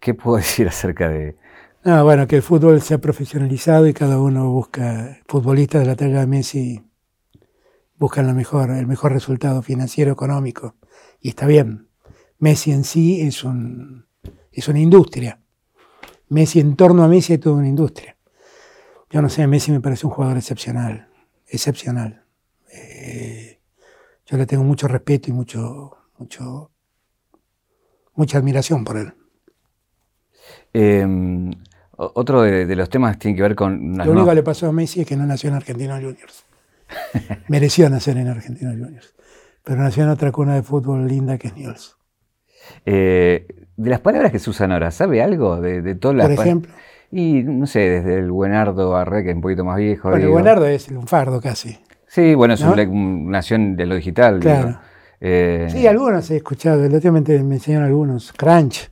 ¿Qué puedo decir acerca de, Ah, bueno, que el fútbol se ha profesionalizado y cada uno busca, futbolistas de la talla de Messi buscan el mejor resultado financiero, económico. Y está bien. Messi en sí es, un, es una industria. Messi, en torno a Messi hay toda una industria. Yo no sé, Messi me parece un jugador excepcional, excepcional. Eh, yo le tengo mucho respeto y mucho, mucho, mucha admiración por él. Eh, otro de, los temas tiene que ver con... Lo único que le pasó a Messi es que no nació en Argentinos Juniors. Mereció nacer en Argentinos Juniors. Pero nació en otra cuna de fútbol linda que es Newell's. Eh, de las palabras que se usan ahora, ¿sabe algo de, de todas las Por ejemplo, Y no sé, desde el buenardo a Re, que es un poquito más viejo. bueno, el buenardo es el lunfardo casi. Sí, bueno, es ¿no? un, le- un- nació en- de lo digital. Claro. Eh, Sí, algunos he escuchado, me me enseñaron algunos. Crunch,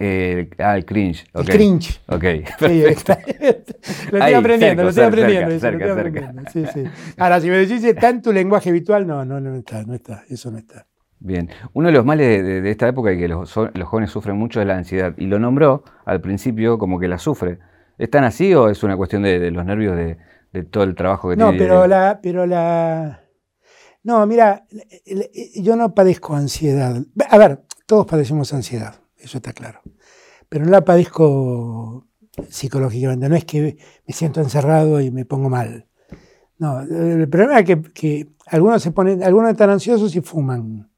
eh, ah, el cringe. el cringe. Ok, Sí, está- lo Ahí, estoy aprendiendo, lo estoy aprendiendo. cerca, eso, lo estoy cerca, cerca. aprendiendo, sí, sí. Ahora, si me decís está en tu lenguaje habitual, no, no, no está, no está, eso no está. Bien. Uno de los males de, de- de esta época y que los, so- los jóvenes sufren mucho es la ansiedad. Y lo nombró al principio como que la sufre. ¿Es tan así o es una cuestión de, de los nervios de, todo el trabajo que No, tiene? pero la, pero la. No, mira, yo no padezco ansiedad. A ver, todos padecemos ansiedad, eso está claro. Pero no la padezco psicológicamente. No es que me siento encerrado y me pongo mal. No, el problema es que, que algunos se ponen, algunos están ansiosos y fuman.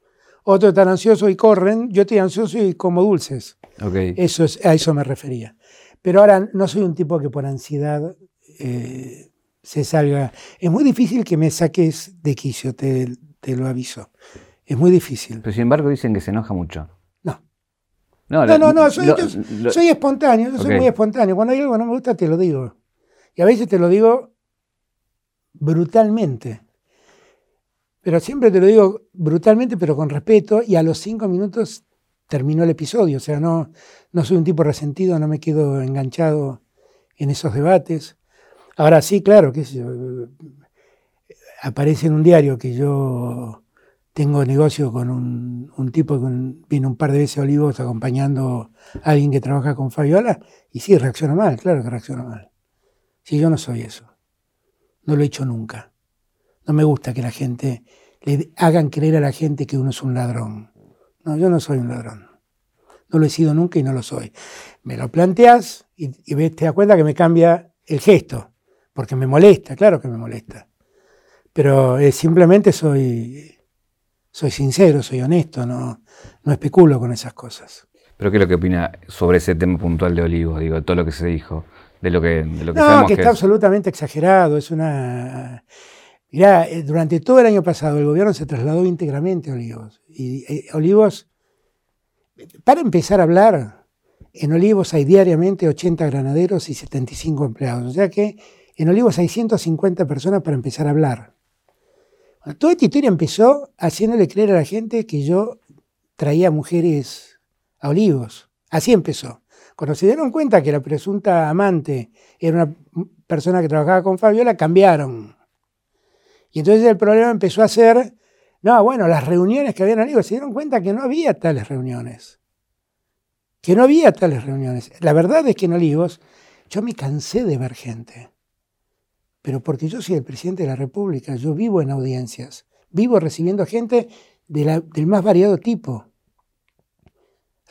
Otros están ansiosos y corren. Yo estoy ansioso y como dulces. Ok. Eso es, a eso me refería. Pero ahora no soy un tipo que por ansiedad eh, se salga. Es muy difícil que me saques de quicio, te, te lo aviso. Es muy difícil. Pero sin embargo dicen que se enoja mucho. No. No, No, soy, lo- yo lo- soy espontáneo, yo soy muy espontáneo. Cuando hay algo que no me gusta, te lo digo. Y a veces te lo digo brutalmente. Pero siempre te lo digo brutalmente, pero con respeto, y a los cinco minutos terminó el episodio. O sea, no, no soy un tipo resentido, no me quedo enganchado en esos debates. Ahora sí, claro, que aparece en un diario que yo tengo negocio con un, tipo que un- vino un par de veces a Olivos acompañando a alguien que trabaja con Fabiola, y sí, reacciona mal, claro que reacciona mal. Si yo no soy eso, no lo he hecho nunca. No me gusta que la gente, le hagan creer a la gente que uno es un ladrón. No, yo no soy un ladrón. No lo he sido nunca y no lo soy. Me lo planteas y, y te das cuenta que me cambia el gesto, porque me molesta, claro que me molesta. Pero eh, simplemente soy, soy sincero, soy honesto, no, no especulo con esas cosas. ¿Pero qué es lo que opina sobre ese tema puntual de Olivos? Digo, todo lo que se dijo, de lo que, de lo que No, sabemos que que está es. absolutamente exagerado. Es una. Mirá, eh, durante todo el año pasado el gobierno se trasladó íntegramente a Olivos. Y eh, Olivos, para empezar a hablar, en Olivos hay diariamente 80 granaderos y 75 empleados. O sea que en Olivos hay 150 personas para empezar a hablar. Toda esta historia empezó haciéndole creer a la gente que yo traía mujeres a Olivos. Así empezó. Cuando se dieron cuenta que la presunta amante era una persona que trabajaba con Fabiola, cambiaron. Y entonces el problema empezó a ser, no, bueno, las reuniones que habían en Olivos, se dieron cuenta que no había tales reuniones. Que no había tales reuniones. La verdad es que en Olivos yo me cansé de ver gente. Pero porque yo soy el presidente de la República, yo vivo en audiencias, vivo recibiendo gente del más variado tipo.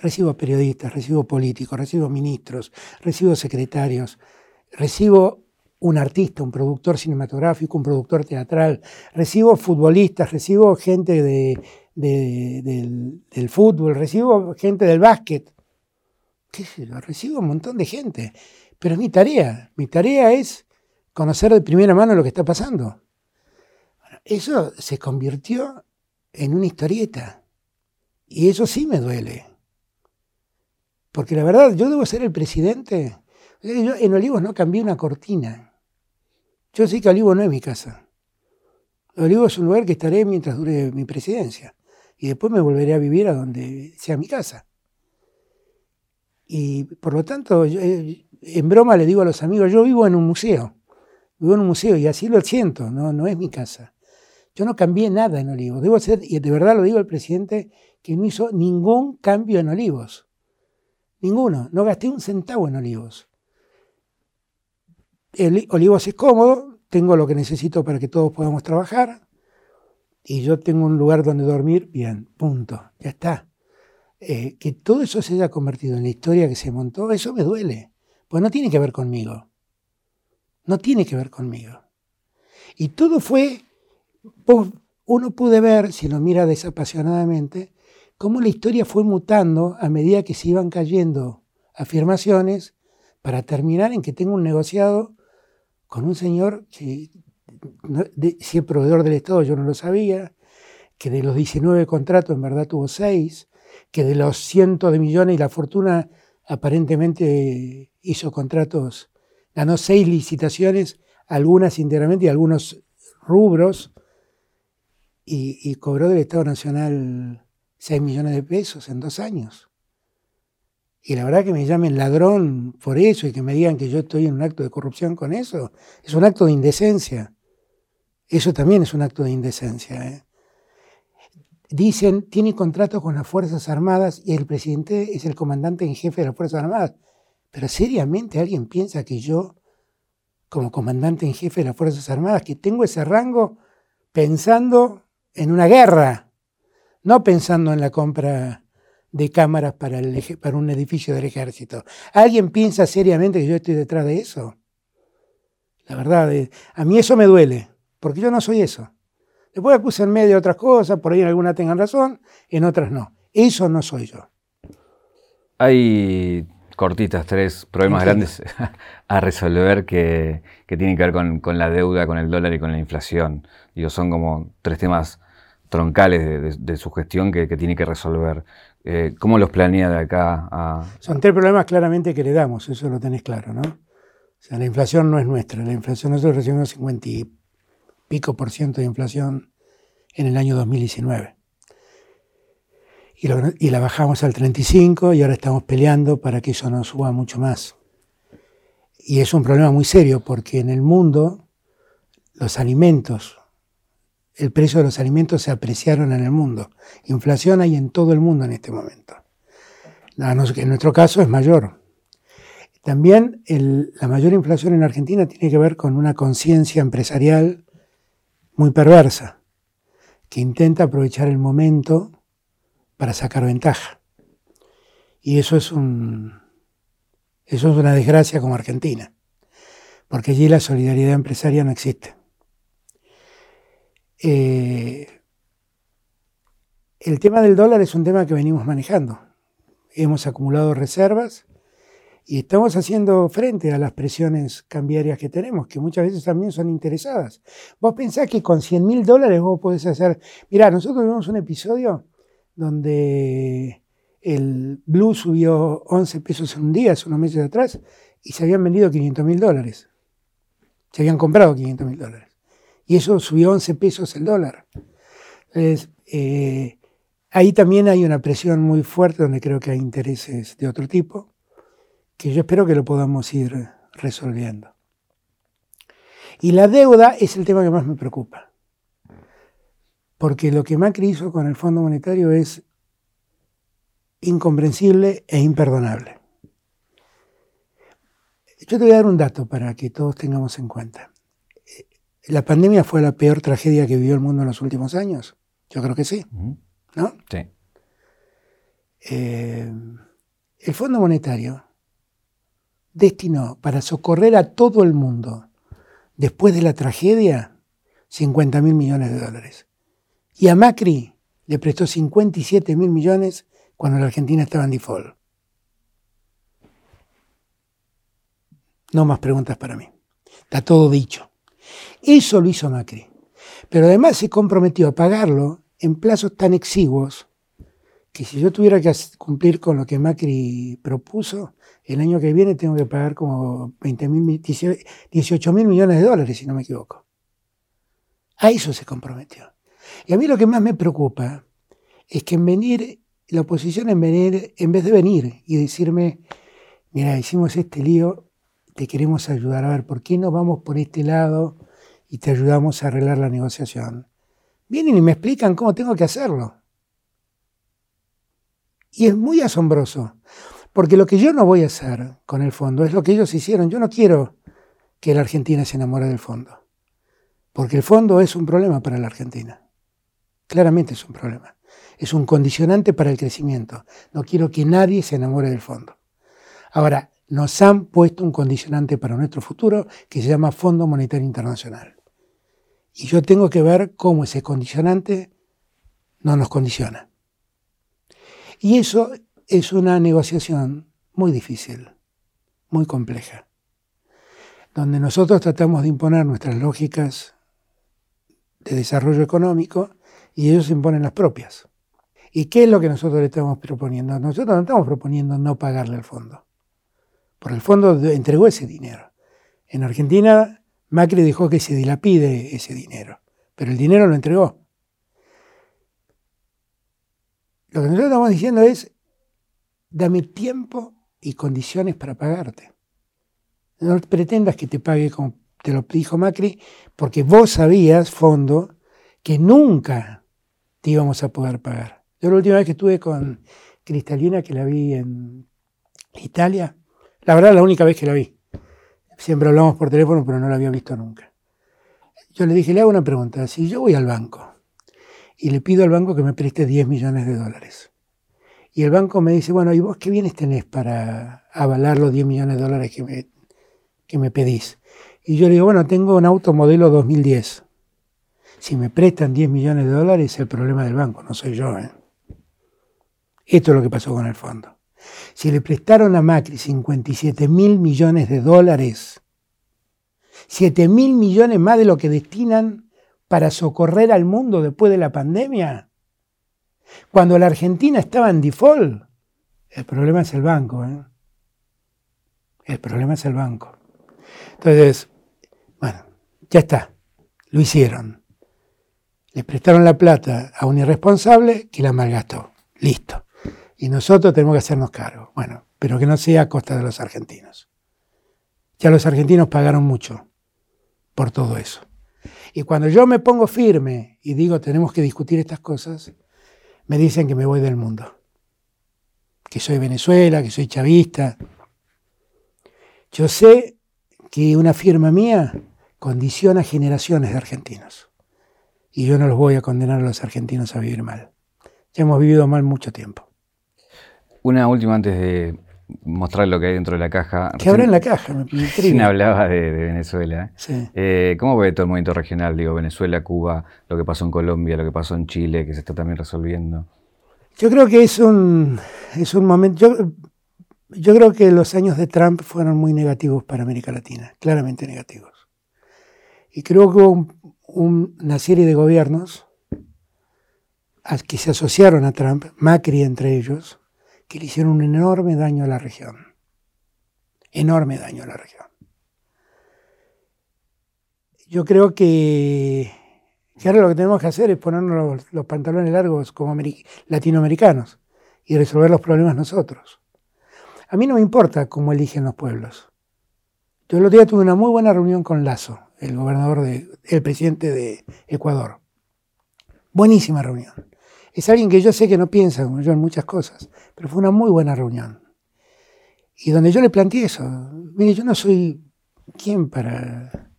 Recibo periodistas, recibo políticos, recibo ministros, recibo secretarios, recibo un artista, un productor cinematográfico, un productor teatral, recibo futbolistas, recibo gente de- de- del, del fútbol, recibo gente del básquet, qué sé yo, recibo un montón de gente. Pero es mi tarea, mi tarea es conocer de primera mano lo que está pasando. Eso se convirtió en una historieta. Y eso sí me duele. Porque la verdad, yo debo ser el presidente. Yo en Olivos no cambié una cortina. Yo sé que Olivos no es mi casa. Olivos es un lugar que estaré mientras dure mi presidencia. Y después me volveré a vivir a donde sea mi casa. Y por lo tanto, eh, en broma le digo a los amigos, yo vivo en un museo. Vivo en un museo y así lo siento, no, no es mi casa. Yo no cambié nada en Olivos. Debo ser, y de verdad lo digo al presidente, que no hizo ningún cambio en Olivos. Ninguno. No gasté un centavo en Olivos. El Olivos es cómodo, tengo lo que necesito para que todos podamos trabajar y yo tengo un lugar donde dormir, bien, punto, ya está. Eh, que todo eso se haya convertido en la historia que se montó, eso me duele, pues no tiene que ver conmigo. No tiene que ver conmigo. Y todo fue, uno puede ver, si lo mira desapasionadamente, cómo la historia fue mutando a medida que se iban cayendo afirmaciones para terminar en que tengo un negociado con un señor que, si es proveedor del Estado yo no lo sabía, que de los 19 contratos en verdad tuvo 6, que de los cientos de millones y la fortuna aparentemente hizo contratos, ganó seis licitaciones, algunas íntegramente y algunos rubros, y, cobró del Estado Nacional 6 millones de pesos en dos años. Y la verdad que me llamen ladrón por eso y que me digan que yo estoy en un acto de corrupción con eso, es un acto de indecencia. Eso también es un acto de indecencia. ¿eh? Dicen, tiene contrato con las Fuerzas Armadas y el presidente es el comandante en jefe de las Fuerzas Armadas. Pero seriamente alguien piensa que yo, como comandante en jefe de las Fuerzas Armadas, que tengo ese rango pensando en una guerra, no pensando en la compra de cámaras para, un edificio del ejército. ¿Alguien piensa seriamente que yo estoy detrás de eso? La verdad, eh, a mí eso me duele, porque yo no soy eso. Después acusanme de otras cosas, por ahí en algunas tengan razón, en otras no. Eso no soy yo. Hay cortitas, tres problemas grandes a resolver que, tienen que ver con, la deuda, con el dólar y con la inflación. Digo, son como tres temas troncales de, su gestión que, tiene que resolver. Eh, ¿Cómo los planea de acá a...? Son tres problemas claramente que le damos, eso lo tenés claro, ¿no? O sea, la inflación no es nuestra, la inflación nosotros recibimos 50 y pico por ciento de inflación en el año 2019. Y, la bajamos al 35 y ahora estamos peleando para que eso no suba mucho más. Y es un problema muy serio porque en el mundo los alimentos, el precio de los alimentos se apreciaron en el mundo. Inflación hay en todo el mundo en este momento. En nuestro caso es mayor. También la mayor inflación en Argentina tiene que ver con una conciencia empresarial muy perversa, que intenta aprovechar el momento para sacar ventaja. Y eso es, un, eso es una desgracia como Argentina, porque allí la solidaridad empresaria no existe. Eh, el tema del dólar es un tema que venimos manejando. Hemos acumulado reservas y estamos haciendo frente a las presiones cambiarias que tenemos, que muchas veces también son interesadas. Vos pensás que con 100 mil dólares vos podés hacer... Mirá, nosotros vimos un episodio donde el Blue subió 11 pesos en un día, hace unos meses atrás, y se habían vendido 500 mil dólares. Se habían comprado 500 mil dólares y eso subió 11 pesos el dólar. Entonces, eh, ahí también hay una presión muy fuerte donde creo que hay intereses de otro tipo, que yo espero que lo podamos ir resolviendo. Y la deuda es el tema que más me preocupa, porque lo que Macri hizo con el Fondo Monetario es incomprensible e imperdonable. Yo te voy a dar un dato para que todos tengamos en cuenta. ¿La pandemia fue la peor tragedia que vivió el mundo en los últimos años? Yo creo que sí. ¿No? Sí. Eh, el Fondo Monetario destinó para socorrer a todo el mundo después de la tragedia 50 mil millones de dólares. Y a Macri le prestó 57 mil millones cuando la Argentina estaba en default. No más preguntas para mí. Está todo dicho. Eso lo hizo Macri. Pero además se comprometió a pagarlo en plazos tan exiguos que si yo tuviera que cumplir con lo que Macri propuso, el año que viene tengo que pagar como 20 18 mil millones de dólares, si no me equivoco. A eso se comprometió. Y a mí lo que más me preocupa es que en venir, la oposición en venir, en vez de venir y decirme, mira, hicimos este lío, te queremos ayudar, a ver, ¿por qué no vamos por este lado? y te ayudamos a arreglar la negociación. Vienen y me explican cómo tengo que hacerlo. Y es muy asombroso, porque lo que yo no voy a hacer con el fondo es lo que ellos hicieron. Yo no quiero que la Argentina se enamore del fondo, porque el fondo es un problema para la Argentina. Claramente es un problema. Es un condicionante para el crecimiento. No quiero que nadie se enamore del fondo. Ahora, nos han puesto un condicionante para nuestro futuro que se llama Fondo Monetario Internacional. Y yo tengo que ver cómo ese condicionante no nos condiciona. Y eso es una negociación muy difícil, muy compleja, donde nosotros tratamos de imponer nuestras lógicas de desarrollo económico y ellos imponen las propias. ¿Y qué es lo que nosotros le estamos proponiendo? Nosotros no estamos proponiendo no pagarle al fondo. Porque el fondo entregó ese dinero. En Argentina, Macri dejó que se dilapide ese dinero, pero el dinero lo entregó. Lo que nosotros estamos diciendo es, dame tiempo y condiciones para pagarte. No pretendas que te pague como te lo dijo Macri, porque vos sabías, fondo, que nunca te íbamos a poder pagar. Yo la última vez que estuve con Cristalina, que la vi en Italia, la verdad la única vez que la vi. Siempre hablamos por teléfono, pero no la había visto nunca. Yo le dije, le hago una pregunta, si yo voy al banco y le pido al banco que me preste 10 millones de dólares, y el banco me dice, bueno, ¿y vos qué bienes tenés para avalar los 10 millones de dólares que me, que me pedís? Y yo le digo, bueno, tengo un auto modelo 2010. Si me prestan 10 millones de dólares es el problema del banco, no soy yo. ¿eh? Esto es lo que pasó con el fondo. Si le prestaron a Macri 57 mil millones de dólares, 7 mil millones más de lo que destinan para socorrer al mundo después de la pandemia, cuando la Argentina estaba en default, el problema es el banco. ¿eh? El problema es el banco. Entonces, bueno, ya está, lo hicieron. Le prestaron la plata a un irresponsable que la malgastó. Listo. Y nosotros tenemos que hacernos cargo. Bueno, pero que no sea a costa de los argentinos. Ya los argentinos pagaron mucho por todo eso. Y cuando yo me pongo firme y digo tenemos que discutir estas cosas, me dicen que me voy del mundo. Que soy Venezuela, que soy chavista. Yo sé que una firma mía condiciona generaciones de argentinos. Y yo no los voy a condenar a los argentinos a vivir mal. Ya hemos vivido mal mucho tiempo. Una última antes de mostrar lo que hay dentro de la caja. ¿Qué habrá en la caja? Me Recién hablaba de, Venezuela. Eh, ¿Cómo ve todo el movimiento regional? Digo, Venezuela, Cuba, lo que pasó en Colombia, lo que pasó en Chile, que se está también resolviendo. Yo creo que es un, es un momento. Yo creo que los años de Trump fueron muy negativos para América Latina, claramente negativos. Y creo que hubo una serie de gobiernos que se asociaron a Trump, Macri entre ellos, que le hicieron un enorme daño a la región. Enorme daño a la región. Yo creo que, ahora lo que tenemos que hacer es ponernos los pantalones largos como latinoamericanos y resolver los problemas nosotros. A mí no me importa cómo eligen los pueblos. Yo el otro día tuve una muy buena reunión con Lazo, el gobernador de, el presidente de Ecuador. Buenísima reunión. Es alguien que yo sé que no piensa como yo en muchas cosas, pero fue una muy buena reunión. Y donde yo le planteé eso, mire, yo no soy quien para,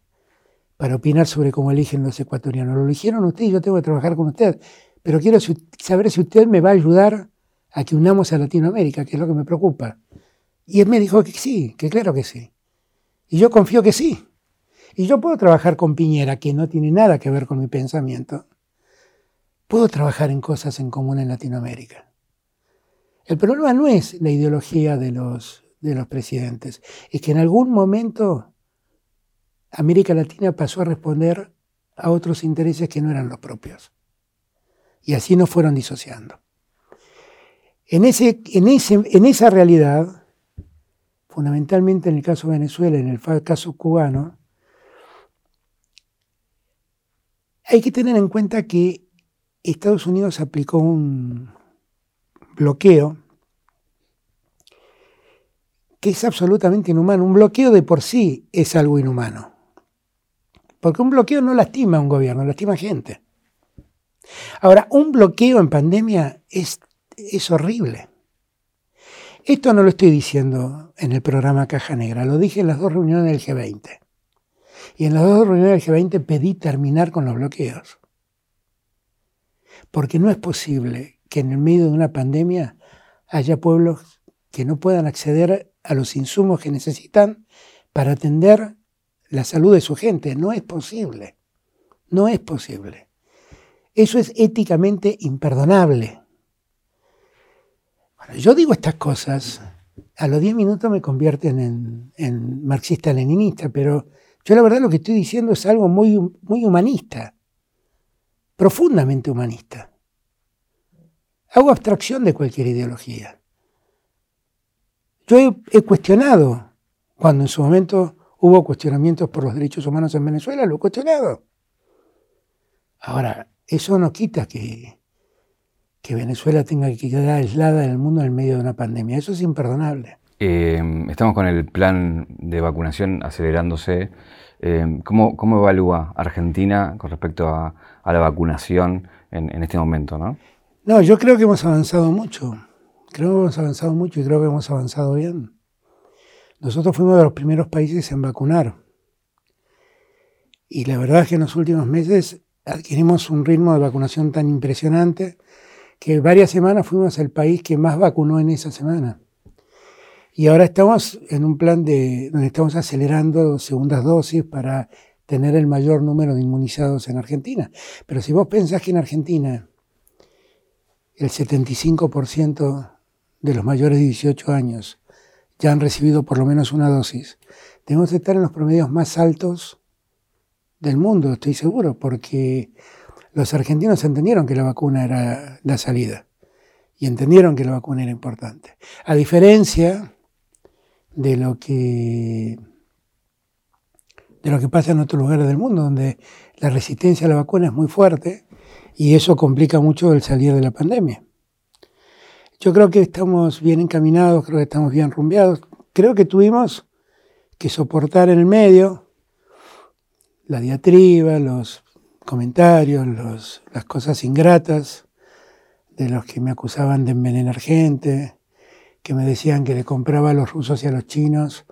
para opinar sobre cómo eligen los ecuatorianos. Lo eligieron usted y yo tengo que trabajar con usted. Pero quiero saber si usted me va a ayudar a que unamos a Latinoamérica, que es lo que me preocupa. Y él me dijo que sí, que claro que sí. Y yo confío que sí. Y yo puedo trabajar con Piñera, que no tiene nada que ver con mi pensamiento. Puedo trabajar en cosas en común en Latinoamérica. El problema no es la ideología de los, de los presidentes, es que en algún momento América Latina pasó a responder a otros intereses que no eran los propios. Y así nos fueron disociando. En, ese, en, ese, en esa realidad, fundamentalmente en el caso de Venezuela, en el caso cubano, hay que tener en cuenta que Estados Unidos aplicó un bloqueo que es absolutamente inhumano. Un bloqueo de por sí es algo inhumano. Porque un bloqueo no lastima a un gobierno, lastima a gente. Ahora, un bloqueo en pandemia es, es horrible. Esto no lo estoy diciendo en el programa Caja Negra, lo dije en las dos reuniones del G20. Y en las dos reuniones del G20 pedí terminar con los bloqueos. Porque no es posible que en el medio de una pandemia haya pueblos que no puedan acceder a los insumos que necesitan para atender la salud de su gente. No es posible. No es posible. Eso es éticamente imperdonable yo digo estas cosas, a los 10 minutos me convierten en, marxista-leninista, pero yo la verdad lo que estoy diciendo es algo muy, muy humanista, profundamente humanista. hago abstracción de cualquier ideología. Yo he, cuestionado, cuando en su momento hubo cuestionamientos por los derechos humanos en Venezuela, lo he cuestionado. Ahora, eso no quita que, que Venezuela tenga que quedar aislada del mundo en medio de una pandemia. Eso es imperdonable. Eh, estamos con el plan de vacunación acelerándose. Eh, ¿cómo, evalúa Argentina con respecto a, la vacunación en, este momento? ¿no? no, yo creo que hemos avanzado mucho. Creo que hemos avanzado mucho y creo que hemos avanzado bien. Nosotros fuimos de los primeros países en vacunar. Y la verdad es que en los últimos meses adquirimos un ritmo de vacunación tan impresionante que varias semanas fuimos el país que más vacunó en esa semana. Y ahora estamos en un plan de, donde estamos acelerando segundas dosis para tener el mayor número de inmunizados en Argentina. Pero si vos pensás que en Argentina el 75% de los mayores de 18 años ya han recibido por lo menos una dosis, debemos estar en los promedios más altos del mundo, estoy seguro, porque los argentinos entendieron que la vacuna era la salida y entendieron que la vacuna era importante. A diferencia de lo que de lo que pasa en otros lugares del mundo, donde la resistencia a la vacuna es muy fuerte y eso complica mucho el salir de la pandemia. Yo creo que estamos bien encaminados, creo que estamos bien rumbeados. Creo que tuvimos que soportar en el medio la diatriba, los comentarios, las cosas ingratas de los que me acusaban de envenenar gente, que me decían que le compraba a los rusos y a los chinos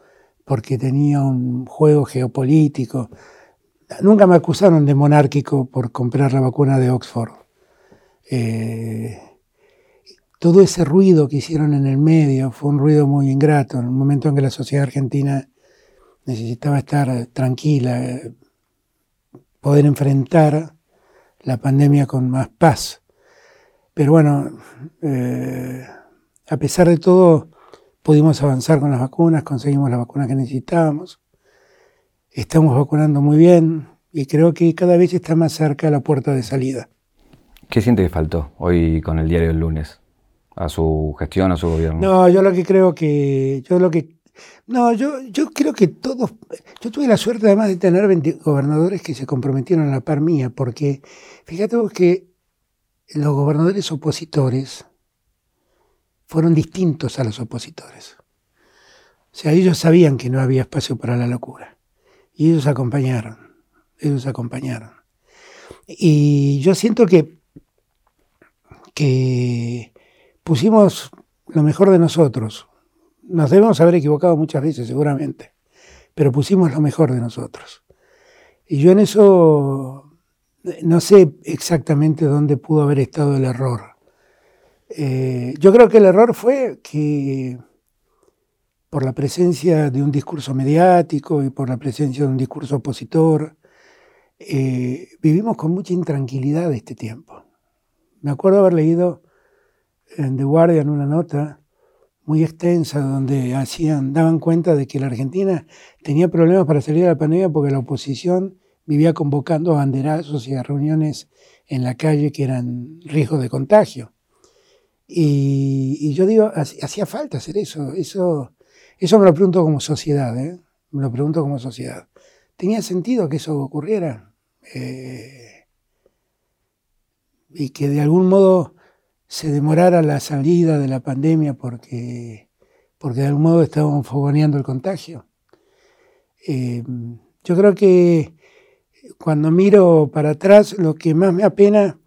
porque tenía un juego geopolítico. Nunca me acusaron de monárquico por comprar la vacuna de Oxford. Eh, todo ese ruido que hicieron en el medio fue un ruido muy ingrato, en un momento en que la sociedad argentina necesitaba estar tranquila, poder enfrentar la pandemia con más paz. Pero bueno, eh, a pesar de todo, pudimos avanzar con las vacunas, conseguimos la vacuna que necesitábamos, estamos vacunando muy bien y creo que cada vez está más cerca la puerta de salida. ¿Qué siente que faltó hoy con el diario del lunes? ¿A su gestión, a su gobierno? No, yo lo que creo que, yo lo que no, yo, yo creo que todos, yo tuve la suerte además de tener 20 gobernadores que se comprometieron a la par mía, porque fíjate vos que los gobernadores opositores fueron distintos a los opositores. O sea, ellos sabían que no había espacio para la locura. Y ellos acompañaron, ellos acompañaron. Y yo siento que, que pusimos lo mejor de nosotros, nos debemos haber equivocado muchas veces, seguramente, pero pusimos lo mejor de nosotros. Y yo en eso no sé exactamente dónde pudo haber estado el error. Eh, yo creo que el error fue que por la presencia de un discurso mediático y por la presencia de un discurso opositor, eh, vivimos con mucha intranquilidad este tiempo. Me acuerdo haber leído en The Guardian una nota muy extensa donde hacían, daban cuenta de que la Argentina tenía problemas para salir de la pandemia porque la oposición vivía convocando a banderazos y a reuniones en la calle que eran riesgos de contagio. Y, yo digo, hacía falta hacer eso. Eso, eso me lo pregunto como sociedad, ¿eh? me lo pregunto como sociedad. ¿Tenía sentido que eso ocurriera? Eh, y que de algún modo se demorara la salida de la pandemia porque, porque de algún modo estábamos fogoneando el contagio. Eh, yo creo que cuando miro para atrás, lo que más me apena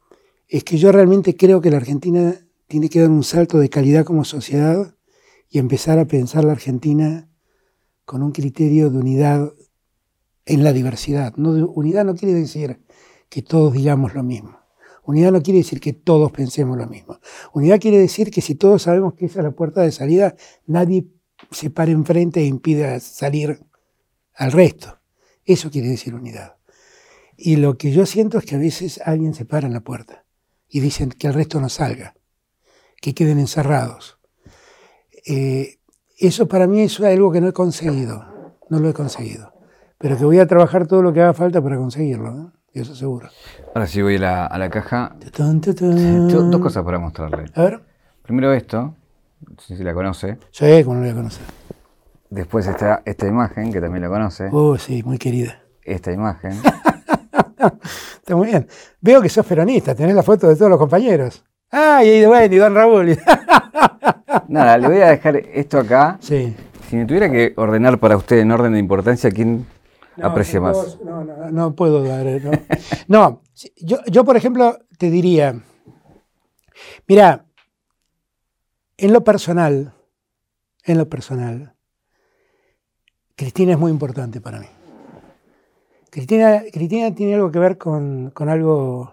es que yo realmente creo que la Argentina tiene que dar un salto de calidad como sociedad y empezar a pensar la Argentina con un criterio de unidad en la diversidad. No, unidad no quiere decir que todos digamos lo mismo. Unidad no quiere decir que todos pensemos lo mismo. Unidad quiere decir que si todos sabemos que esa es la puerta de salida, nadie se para enfrente e impide salir al resto. Eso quiere decir unidad. Y lo que yo siento es que a veces alguien se para en la puerta y dicen que el resto no salga, que queden encerrados. Eh, eso para mí es algo que no he conseguido, no lo he conseguido, pero que voy a trabajar todo lo que haga falta para conseguirlo. eso seguro. Ahora sí voy a la, a la caja. Tutun, tutun. Tengo Dos cosas para mostrarle. A ver. Primero esto, no sé si la conoce. Sí, como no lo voy a conocer. Después esta, esta imagen, que también la conoce. Uh, sí, muy querida. Esta imagen. Está muy bien. Veo que sos peronista, tenés la foto de todos los compañeros. Ah, y bueno, y don Raúl. Nada, le voy a dejar esto acá. Sí. Si me tuviera que ordenar para usted en orden de importancia, ¿quién No, aprecia no más? No, no, no puedo dar. eh, No, No, yo, yo, por ejemplo, te diría, mira, en lo personal, en lo personal, Cristina es muy importante para mí. Cristina, Cristina tiene algo que ver con, con algo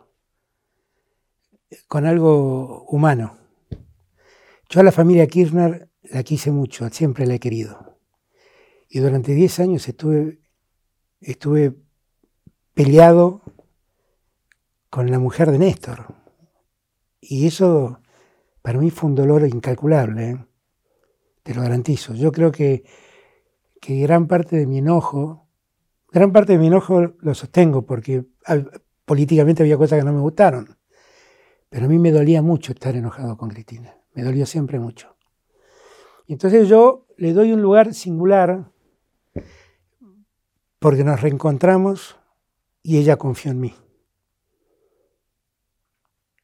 con algo humano. Yo a la familia Kirchner la quise mucho, siempre la he querido. Y durante 10 años estuve estuve peleado con la mujer de Néstor. Y eso para mí fue un dolor incalculable, ¿eh? te lo garantizo. Yo creo que, que gran parte de mi enojo, gran parte de mi enojo lo sostengo porque políticamente había cosas que no me gustaron. Pero a mí me dolía mucho estar enojado con Cristina, me dolió siempre mucho. Y entonces yo le doy un lugar singular porque nos reencontramos y ella confió en mí.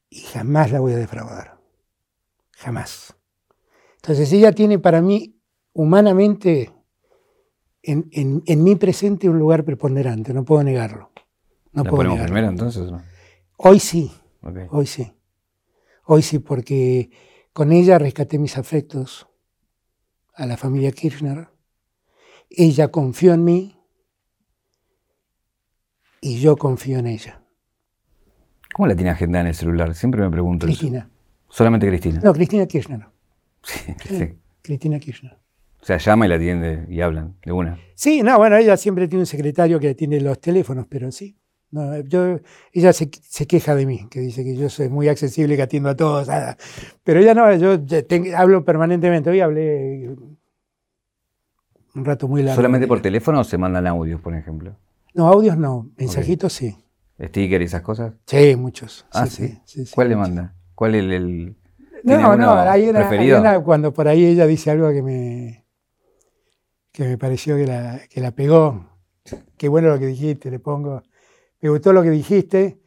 Y jamás la voy a defraudar. Jamás. Entonces ella tiene para mí, humanamente, en, en- en mi presente un lugar preponderante, no puedo negarlo. No ¿La puedo ponemos negarlo. entonces? no? Hoy sí, hoy sí. Hoy sí, porque con ella rescaté mis afectos a la familia Kirchner. Ella confió en mí y yo confío en ella. ¿Cómo la tiene agendada en el celular? Siempre me pregunto eso. Cristina. Solamente Cristina. No, Cristina Kirchner. Sí, sí. Cristina Kirchner. O sea, llama y la atiende y hablan de una. Sí, no, bueno, ella siempre tiene un secretario que atiende los teléfonos, pero sí. No, yo, ella se, se queja de mí, que dice que yo soy muy accesible, que atiendo a todos. ah. Pero ella no, yo hablo permanentemente. Hoy hablé un rato muy largo. ¿Solamente por teléfono o se mandan audios, por ejemplo? No, audios no, mensajitos sí. ¿Sticker y esas cosas? Sí, muchos. Ah, sí, sí. sí, sí, ¿Cuál le manda? ¿Cuál es el, el- ¿tiene No, no, preferido? una cuando por ahí ella dice algo que me, que me pareció que la, que la pegó. Qué bueno lo que dijiste, le pongo. Me gustó lo que dijiste.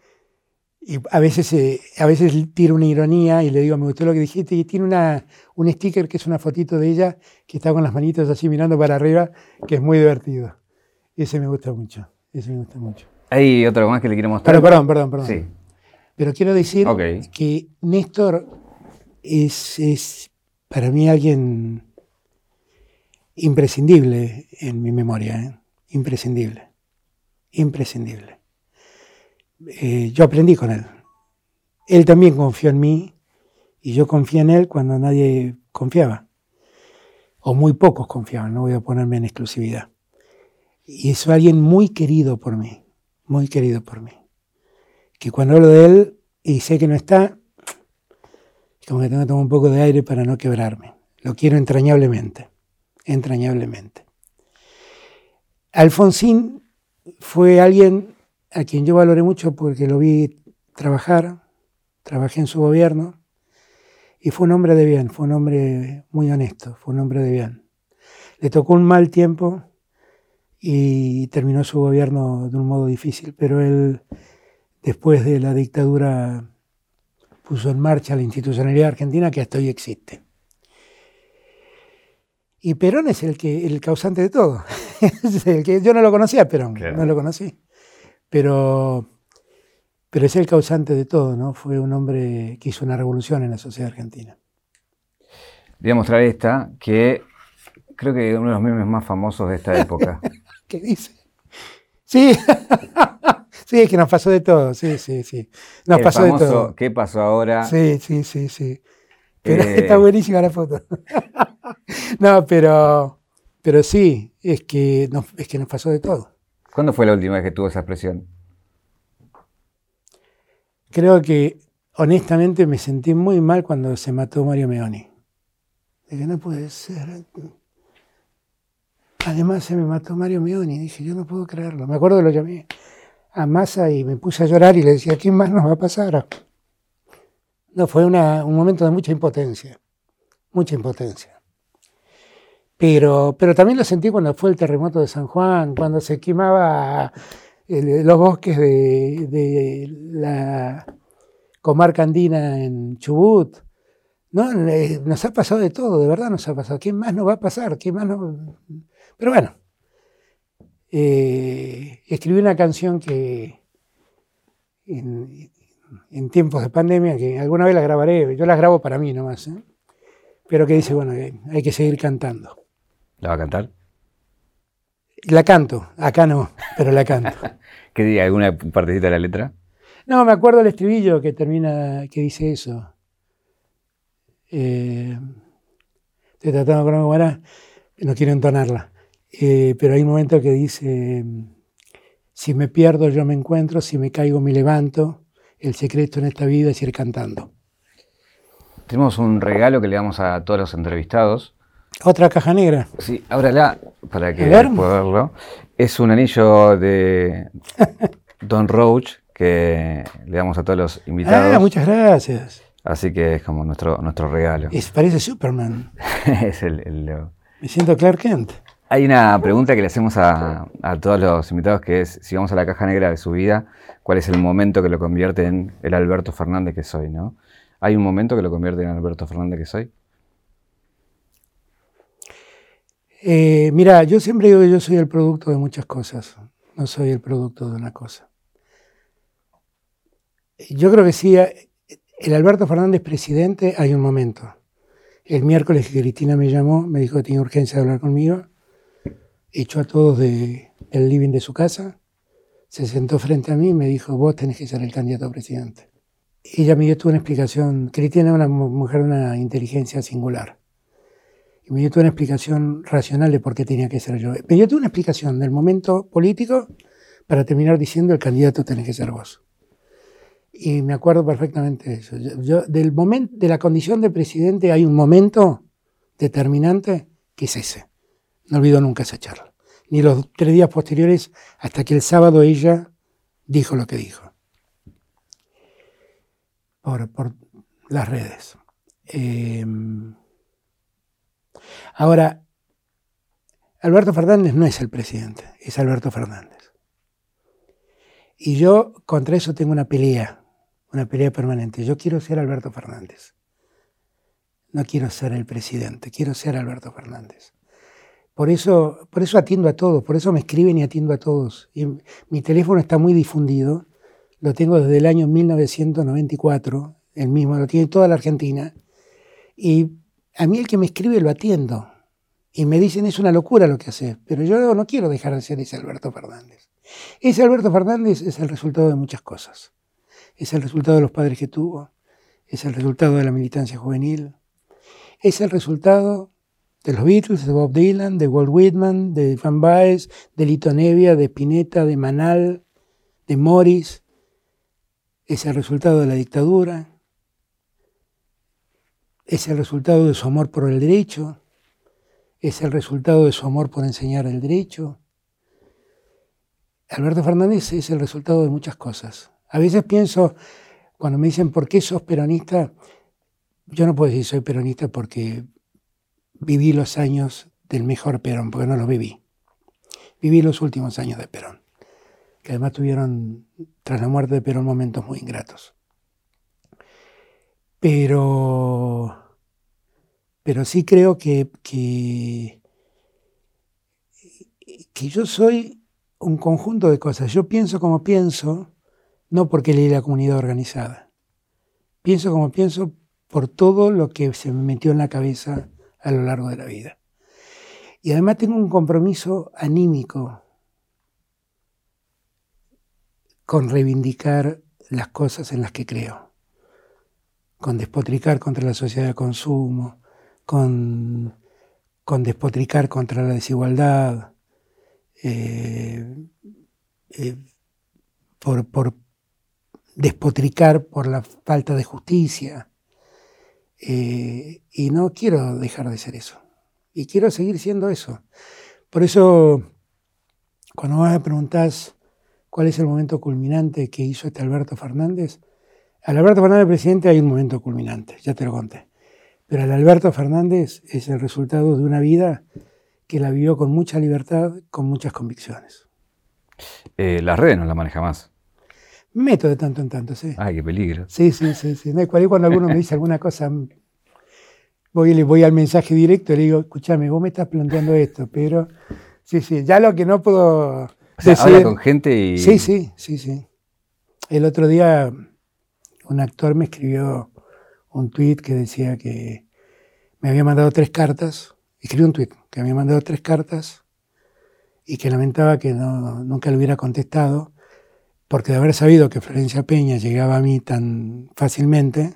Y a veces, eh, a veces tiro una ironía y le digo, me gustó lo que dijiste. Y tiene una, un sticker que es una fotito de ella que está con las manitos así mirando para arriba, que es muy divertido. Ese me gusta mucho. Ese me gusta mucho. Hay otro más que le quiero mostrar. Pero perdón, perdón, perdón. Sí. Pero quiero decir que Néstor es, es para mí alguien imprescindible en mi memoria, ¿eh? imprescindible, imprescindible. Eh, yo aprendí con él. Él también confió en mí y yo confié en él cuando nadie confiaba, o muy pocos confiaban, no voy a ponerme en exclusividad. Y es alguien muy querido por mí, muy querido por mí que cuando hablo de él y sé que no está, como que tengo que tomar un poco de aire para no quebrarme. Lo quiero entrañablemente, entrañablemente. Alfonsín fue alguien a quien yo valoré mucho porque lo vi trabajar, trabajé en su gobierno y fue un hombre de bien, fue un hombre muy honesto, fue un hombre de bien. Le tocó un mal tiempo y terminó su gobierno de un modo difícil, pero él después de la dictadura puso en marcha la institucionalidad argentina que hasta hoy existe. Y Perón es el que el causante de todo. El que, yo no lo conocía Perón, Claro. no lo conocí. Pero, pero es el causante de todo, ¿no? Fue un hombre que hizo una revolución en la sociedad argentina. Voy a mostrar esta, que creo que es uno de los memes más famosos de esta época. ¿Qué dice? Sí, sí, es que nos pasó de todo, sí, sí, sí. Nos El pasó de todo. ¿Qué pasó ahora? Sí, sí, sí, sí. Pero Eh, está buenísima la foto. no, pero, pero sí, es que, nos, es que nos pasó de todo. ¿Cuándo fue la última vez que tuvo esa expresión? Creo que honestamente me sentí muy mal cuando se mató Mario Meoni. De que no puede ser. Además se me mató Mario Meoni. Dije, yo no puedo creerlo. Me acuerdo que lo llamé a Massa y me puse a llorar y le decía, ¿qué más nos va a pasar? No, fue un momento de mucha impotencia, mucha impotencia. Pero, pero también lo sentí cuando fue el terremoto de San Juan, cuando se quemaba los bosques de, la comarca andina en Chubut. No, nos ha pasado de todo, de verdad nos ha pasado. ¿Qué más nos va a pasar? ¿Qué más Pero bueno, eh, escribí una canción que en, tiempos de pandemia, que alguna vez la grabaré, yo la grabo para mí nomás, ¿eh? pero que dice, bueno, hay que seguir cantando. ¿La va a cantar? La canto, acá no, pero la canto. ¿Qué diga? ¿Alguna partecita de la letra? No, me acuerdo el estribillo que termina, que dice eso. Eh, estoy tratando de cómo era, no quiero entonarla. Eh, pero hay un momento que dice, si me pierdo yo me encuentro, si me caigo me levanto, el secreto en esta vida es ir cantando. Tenemos un regalo que le damos a todos los entrevistados. Otra caja negra. Sí, ábrala para que pueda verlo. Es un anillo de Don Roach que le damos a todos los invitados. Ah, muchas gracias. Así que es como nuestro, nuestro regalo. Es, parece Superman. es el, el, Me siento Clark Kent. Hay una pregunta que le hacemos a, todos los invitados que es, si vamos a la caja negra de su vida, ¿cuál es el momento que lo convierte en el Alberto Fernández que soy? ¿no? ¿Hay un momento que lo convierte en Alberto Fernández que soy? Eh, mira, yo siempre digo que yo soy el producto de muchas cosas, no soy el producto de una cosa. Yo creo que sí, el Alberto Fernández presidente hay un momento. El miércoles que Cristina me llamó, me dijo que tenía urgencia de hablar conmigo echó a todos del living de su casa, se sentó frente a mí y me dijo, vos tenés que ser el candidato a presidente. Ella me dio una explicación, Cristina es una mujer de una inteligencia singular. Me dio una explicación racional de por qué tenía que ser yo. Me dio una explicación del momento político para terminar diciendo el candidato tenés que ser vos. Y me acuerdo perfectamente de eso. Del momento, de la condición de presidente hay un momento determinante que es ese. No olvido nunca esa charla. Ni los tres días posteriores hasta que el sábado ella dijo lo que dijo. Por, las redes. Em, ahora, Alberto Fernández no es el presidente, es Alberto Fernández. Y yo contra eso tengo una pelea, una pelea permanente. Yo quiero ser Alberto Fernández. No quiero ser el presidente, quiero ser Alberto Fernández. Por eso, por eso atiendo a todos, por eso me escriben y atiendo a todos. Mi teléfono está muy difundido, lo tengo desde el año 1994, el mismo, lo tiene toda la Argentina. Y a mí el que me escribe lo atiendo. Y me dicen, es una locura lo que haces, pero yo no quiero dejar de ser ese Alberto Fernández. Ese Alberto Fernández es el resultado de muchas cosas. Es el resultado de los padres que tuvo, es el resultado de la militancia juvenil, es el resultado de los Beatles, de Bob Dylan, de Walt Whitman, de Van Baez, de Lito Nevia, de Spinetta, de Manal, de Morris. Es el resultado de la dictadura. Es el resultado de su amor por el derecho. Es el resultado de su amor por enseñar el derecho. Alberto Fernández es el resultado de muchas cosas. A veces pienso, cuando me dicen, ¿por qué sos peronista? Yo no puedo decir soy peronista porque viví los años del mejor Perón, porque no los viví. Viví los últimos años de Perón, que además tuvieron, tras la muerte de Perón, momentos muy ingratos. Pero, pero sí creo que, que, yo soy un conjunto de cosas. Yo pienso como pienso, no porque leí la comunidad organizada. Pienso como pienso por todo lo que se me metió en la cabeza a lo largo de la vida. Y además tengo un compromiso anímico con reivindicar las cosas en las que creo, con despotricar contra la sociedad de consumo, con, despotricar contra la desigualdad, eh, eh, por, por despotricar por la falta de justicia, eh, y no quiero dejar de ser eso. Y quiero seguir siendo eso. Por eso, cuando vos me preguntás ¿cuál es el momento culminante que hizo este Alberto Fernández? Al Alberto Fernández presidente hay un momento culminante, ya te lo conté. Pero al Alberto Fernández es el resultado de una vida que la vivió con mucha libertad, con muchas convicciones. Eh, las redes no las maneja más. Meto de tanto en tanto, sí. Ay, qué peligro. Sí, sí, sí. sí. No, cuando alguno me dice alguna cosa, voy, voy al mensaje directo y le digo, escúchame, vos me estás planteando esto, pero sí, sí, ya lo que no puedo habla con gente y... Sí, sí, sí, sí. El otro día un actor me escribió un tweet que decía que me había mandado tres cartas, escribió un tweet que me había mandado tres cartas y que lamentaba que nunca le hubiera contestado, porque de haber sabido que Florencia Peña llegaba a mí tan fácilmente,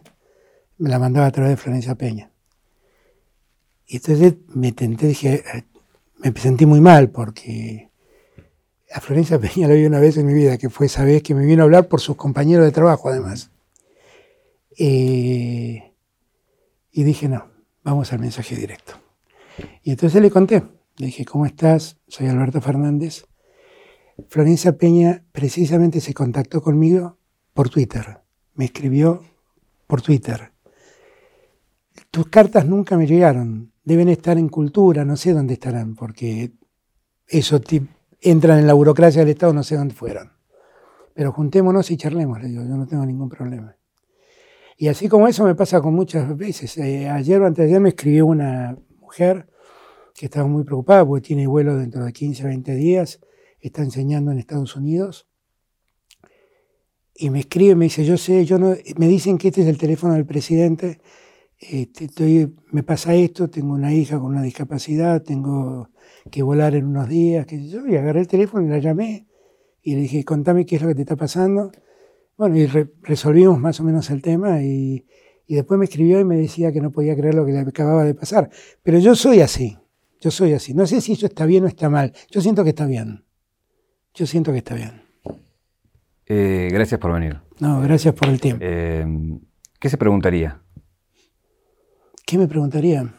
me la mandaba a través de Florencia Peña. Y entonces me tenté, dije, me sentí muy mal porque a Florencia Peña la vi una vez en mi vida, que fue esa vez que me vino a hablar por sus compañeros de trabajo además. Eh, y dije, no, vamos al mensaje directo. Y entonces le conté, le dije, ¿cómo estás? Soy Alberto Fernández. Florencia Peña precisamente se contactó conmigo por Twitter, me escribió por Twitter. Tus cartas nunca me llegaron, deben estar en cultura, no sé dónde estarán, porque eso entran en la burocracia del Estado, no sé dónde fueron. Pero juntémonos y charlemos, le digo, yo no tengo ningún problema. Y así como eso me pasa con muchas veces. Eh, ayer o antes de ayer me escribió una mujer que estaba muy preocupada porque tiene vuelo dentro de 15 o 20 días, está enseñando en Estados Unidos. Y me escribe, me dice, yo sé, yo me dicen que este es el teléfono del presidente, este, estoy, me pasa esto, tengo una hija con una discapacidad, tengo que volar en unos días, que yo, y agarré el teléfono y la llamé y le dije, contame qué es lo que te está pasando. Bueno, y resolvimos más o menos el tema y, y, después me escribió y me decía que no podía creer lo que le acababa de pasar. Pero yo soy así, yo soy así. No sé si eso está bien o está mal. Yo siento que está bien. Yo siento que está bien. Eh, gracias por venir. No, gracias por el tiempo. Eh, ¿Qué se preguntaría? ¿Qué me preguntaría?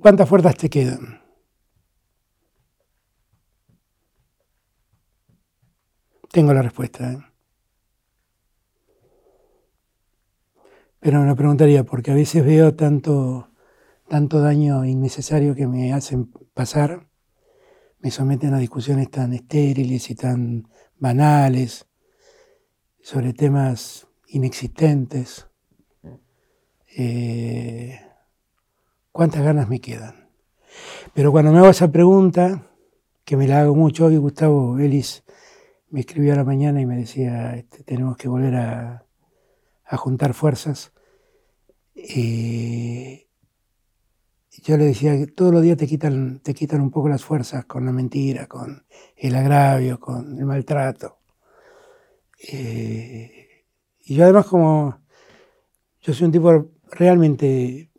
¿Cuántas fuerzas te quedan? Tengo la respuesta. ¿eh? Pero me lo preguntaría porque a veces veo tanto, tanto daño innecesario que me hacen pasar, me someten a discusiones tan estériles y tan banales sobre temas inexistentes. Eh, ¿Cuántas ganas me quedan? Pero cuando me hago esa pregunta, que me la hago mucho, hoy Gustavo Ellis me escribió a la mañana y me decía, este, tenemos que volver a, juntar fuerzas. Eh, yo le decía que todos los días te quitan, te quitan un poco las fuerzas con la mentira, con el agravio, con el maltrato. Eh, y yo además como yo soy un tipo realmente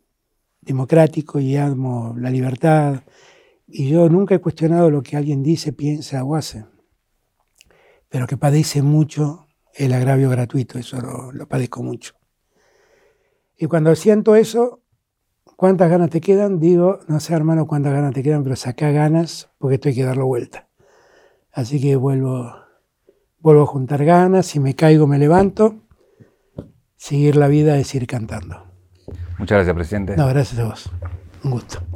democrático y amo la libertad, y yo nunca he cuestionado lo que alguien dice, piensa o hace pero que padece mucho el agravio gratuito, eso lo, padezco mucho. Y cuando siento eso, ¿cuántas ganas te quedan? Digo, no sé hermano cuántas ganas te quedan, pero saca ganas porque esto hay que darlo vuelta. Así que vuelvo, vuelvo a juntar ganas, si me caigo me levanto, seguir la vida es ir cantando. Muchas gracias, presidente. No, gracias a vos. Un gusto.